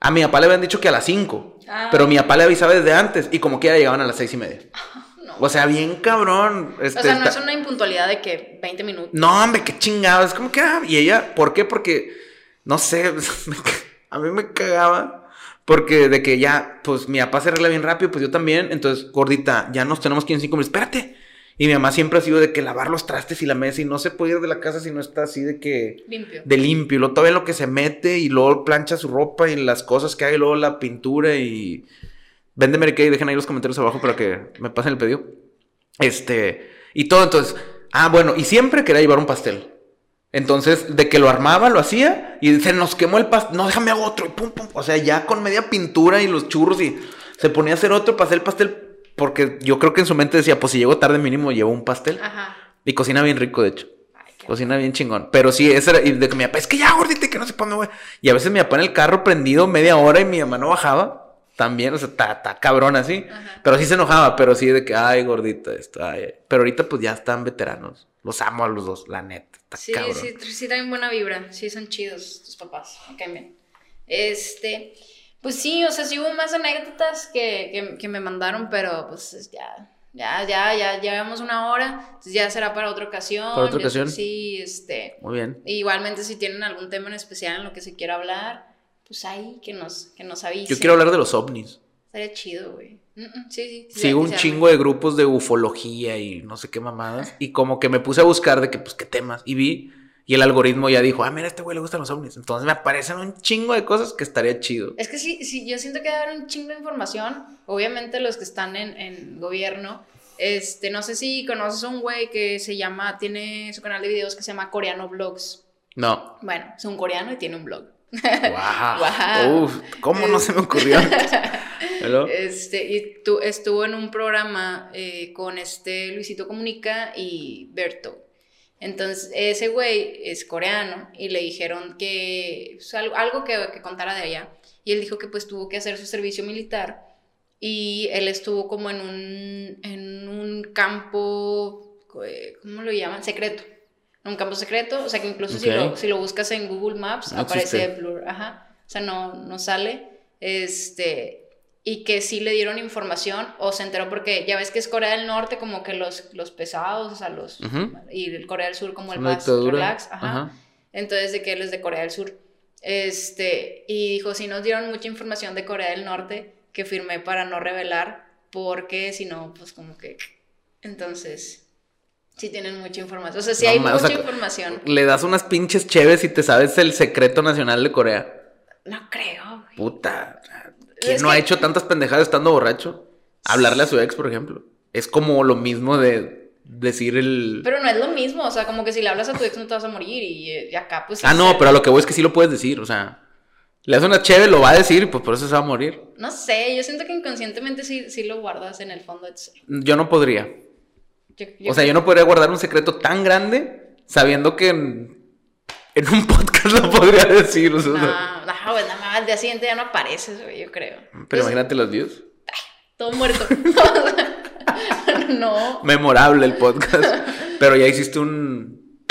[SPEAKER 1] A mi papá le habían dicho que a las 5,
[SPEAKER 2] Ah.
[SPEAKER 1] pero mi papá le avisaba desde antes y como quiera llegaban a las 6 y media.
[SPEAKER 2] No.
[SPEAKER 1] O sea, bien cabrón. este,
[SPEAKER 2] o sea, no
[SPEAKER 1] está-
[SPEAKER 2] es una impuntualidad de que 20 minutos.
[SPEAKER 1] no, hombre, qué chingado. Es como que, ah, y ella, ¿por qué? Porque, no sé, a mí me cagaba. Porque de que ya, pues mi papá se arregla bien rápido, pues yo también. Entonces, gordita, ya nos tenemos que ir en cinco minutos. Espérate. Y mi mamá siempre ha sido de que lavar los trastes y la mesa y no se puede ir de la casa si no está así de que
[SPEAKER 2] Limpio.
[SPEAKER 1] de limpio. Y luego todavía lo que se mete y luego plancha su ropa y las cosas que hay, y luego la pintura y. Vende Mary Kay, dejen ahí los comentarios abajo para que me pasen el pedido. Este. Y todo, entonces. Ah, bueno, y siempre quería llevar un pastel. Entonces, de que lo armaba, lo hacía y se nos quemó el pastel. No, déjame hago otro y pum, pum. O sea, ya con media pintura y los churros y se ponía a hacer otro para hacer el pastel. Porque yo creo que en su mente decía, pues si llego tarde mínimo llevo un pastel.
[SPEAKER 2] Ajá.
[SPEAKER 1] Y cocina bien rico, de hecho. Cocina bien chingón. Pero sí, ese era. Y de que mi papá, es que ya gordita, que no para dónde, güey. Y a veces mi papá en el carro prendido media hora y mi mamá no bajaba. También, o sea, está está cabrón así.
[SPEAKER 2] Ajá.
[SPEAKER 1] Pero sí se enojaba, pero sí de que, ay, gordita, esto, ay. Pero ahorita, pues ya están veteranos. Los amo a los dos, la neta. Está
[SPEAKER 2] Sí,
[SPEAKER 1] cabrón.
[SPEAKER 2] sí, sí traen buena vibra. Sí, son chidos tus papás. Me caen bien. Este, pues sí, o sea, sí hubo más anécdotas que, que, que me mandaron, pero pues es ya, ya, ya, ya llevamos una hora. Entonces ya será para otra ocasión.
[SPEAKER 1] ¿Para otra ocasión?
[SPEAKER 2] Sí, este.
[SPEAKER 1] Muy bien.
[SPEAKER 2] Igualmente, si tienen algún tema en especial en lo que se quiera hablar, pues ahí que nos, que nos avisen.
[SPEAKER 1] Yo quiero hablar de los ovnis.
[SPEAKER 2] Estaría chido, güey. Mm, mm, sí, sí. sí,
[SPEAKER 1] Sigo un chingo de grupos de ufología y no sé qué mamadas. Y como que me puse a buscar de que, pues, qué temas. Y vi, y el algoritmo ya dijo, ah, mira, a este güey le gustan los ovnis. Entonces me aparecen un chingo de cosas que estaría chido.
[SPEAKER 2] Es que sí, sí, yo siento que debe haber un chingo de información. Obviamente los que están en, en gobierno. Este, no sé si conoces a un güey que se llama, tiene su canal de videos que se llama Coreano Vlogs.
[SPEAKER 1] No.
[SPEAKER 2] Bueno, es un coreano y tiene un blog.
[SPEAKER 1] Wow.
[SPEAKER 2] Guau.
[SPEAKER 1] Uf, ¿cómo no se me ocurrió? ¿Hello?
[SPEAKER 2] Este, y tu, estuvo en un programa eh, con este Luisito Comunica y Berto. Entonces, ese güey es coreano y le dijeron que pues, algo, algo que, que contara de allá. Y él dijo que pues tuvo que hacer su servicio militar y él estuvo como en un, en un campo, eh, ¿cómo lo llaman? Secreto. Un campo secreto, o sea que incluso si,
[SPEAKER 1] Ok.
[SPEAKER 2] lo, si lo buscas en Google Maps
[SPEAKER 1] No
[SPEAKER 2] aparece
[SPEAKER 1] existe.
[SPEAKER 2] blur, ajá. O sea, no, no sale. Este, y que sí le dieron información o se enteró porque ya ves que es Corea del Norte como que los, los pesados, o sea, los...
[SPEAKER 1] Ujú.
[SPEAKER 2] Y el Corea del Sur como el más relax, ajá.
[SPEAKER 1] Ajá.
[SPEAKER 2] Entonces de que él es de Corea del Sur. Este, y dijo, sí nos dieron mucha información de Corea del Norte que firmé para no revelar, porque si no, pues como que... Entonces, sí tienen mucha información. O sea, sí hay mucha información.
[SPEAKER 1] Le das unas pinches cheves y te sabes el secreto nacional de Corea.
[SPEAKER 2] No creo.
[SPEAKER 1] Puta. ¿Quién no ha hecho tantas pendejadas estando borracho? Hablarle a su ex, por ejemplo. Es como lo mismo de decir el...
[SPEAKER 2] Pero no es lo mismo, o sea, como que si le hablas a tu ex no te vas a morir y, eh, acá pues...
[SPEAKER 1] ah, no, pero a lo que voy es que sí lo puedes decir, o sea... Le hace una chévere, lo va a decir, pues por eso se va a morir.
[SPEAKER 2] No sé, yo siento que inconscientemente sí, sí lo guardas en el fondo
[SPEAKER 1] Yo no podría. O sea, yo no podría guardar un secreto tan grande sabiendo que en, un podcast lo podría decir. O sea,
[SPEAKER 2] no, no, pues nada más al día siguiente ya no apareces, yo creo.
[SPEAKER 1] Pero imagínate los views.
[SPEAKER 2] Todo muerto. no.
[SPEAKER 1] Memorable el podcast. Pero ya hiciste un.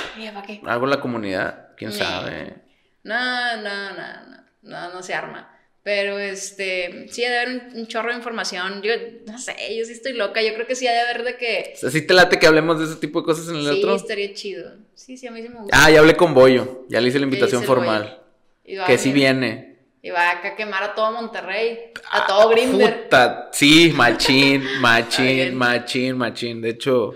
[SPEAKER 1] Algo en la comunidad. ¿Quién sabe?
[SPEAKER 2] No, no, no, no. No, no se arma. Pero este, sí ha de haber un, chorro de información. Yo no sé, yo sí estoy loca. Yo creo que sí ha de haber de que.
[SPEAKER 1] O sea, ¿sí te late que hablemos de ese tipo de cosas en el otro?
[SPEAKER 2] Sí, estaría chido. Sí, sí, a mí sí me gusta.
[SPEAKER 1] Ah, ya hablé con Boyo. Ya le hice la invitación formal. Que sí viene.
[SPEAKER 2] Y va a quemar a todo Monterrey, a todo Grinder.
[SPEAKER 1] Puta, sí, machín, machín, machín, machín. De hecho,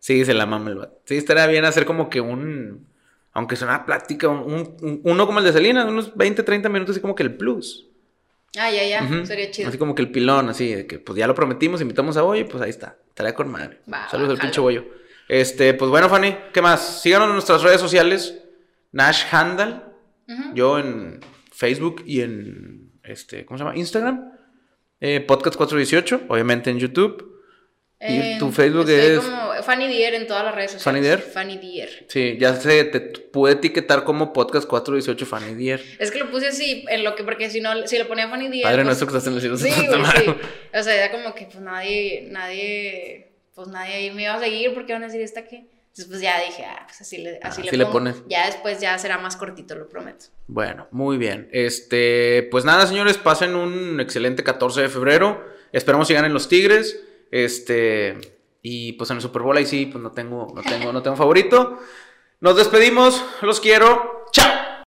[SPEAKER 1] sí, se la mama el vato. Sí, estaría bien hacer como que un, aunque sea una plática, un, uno como el de Selena, unos 20, 30 minutos, así como que el plus.
[SPEAKER 2] Ah, ya, ya, sería chido.
[SPEAKER 1] Así como que el pilón, así, de que pues ya lo prometimos, invitamos a Boyo, pues ahí está, estaría con madre. Saludos al pinche Boyo. Este, pues bueno, Fanny, ¿qué más? Síganos en nuestras redes sociales, Nash Handal, yo en Facebook y en, este, ¿cómo se llama? Instagram. Eh, Podcast 418, obviamente en YouTube. Y tu Facebook es...
[SPEAKER 2] como Fanny Dier en todas las redes sociales.
[SPEAKER 1] Fanny Dier.
[SPEAKER 2] Fanny Dier.
[SPEAKER 1] Sí, ya se te puede etiquetar como Podcast 418 Fanny Dier.
[SPEAKER 2] Es que lo puse así, en lo que, porque si no, si lo ponía Fanny Dier...
[SPEAKER 1] Padre pues, nuestro que estás en el cielo.
[SPEAKER 2] Sí, sí. O sea, era como que pues nadie, nadie, pues nadie me iba a seguir porque van a decir, ¿esta qué? Entonces, pues ya dije, ah, pues así le, así,
[SPEAKER 1] le, pones.
[SPEAKER 2] Ya después ya será más cortito, lo prometo.
[SPEAKER 1] Bueno, muy bien. Este, pues nada, señores, pasen un excelente 14 de febrero. Esperamos que ganen los Tigres. Este, y pues en el Super Bowl ahí sí, pues no tengo, no tengo, no tengo favorito. Nos despedimos, los quiero.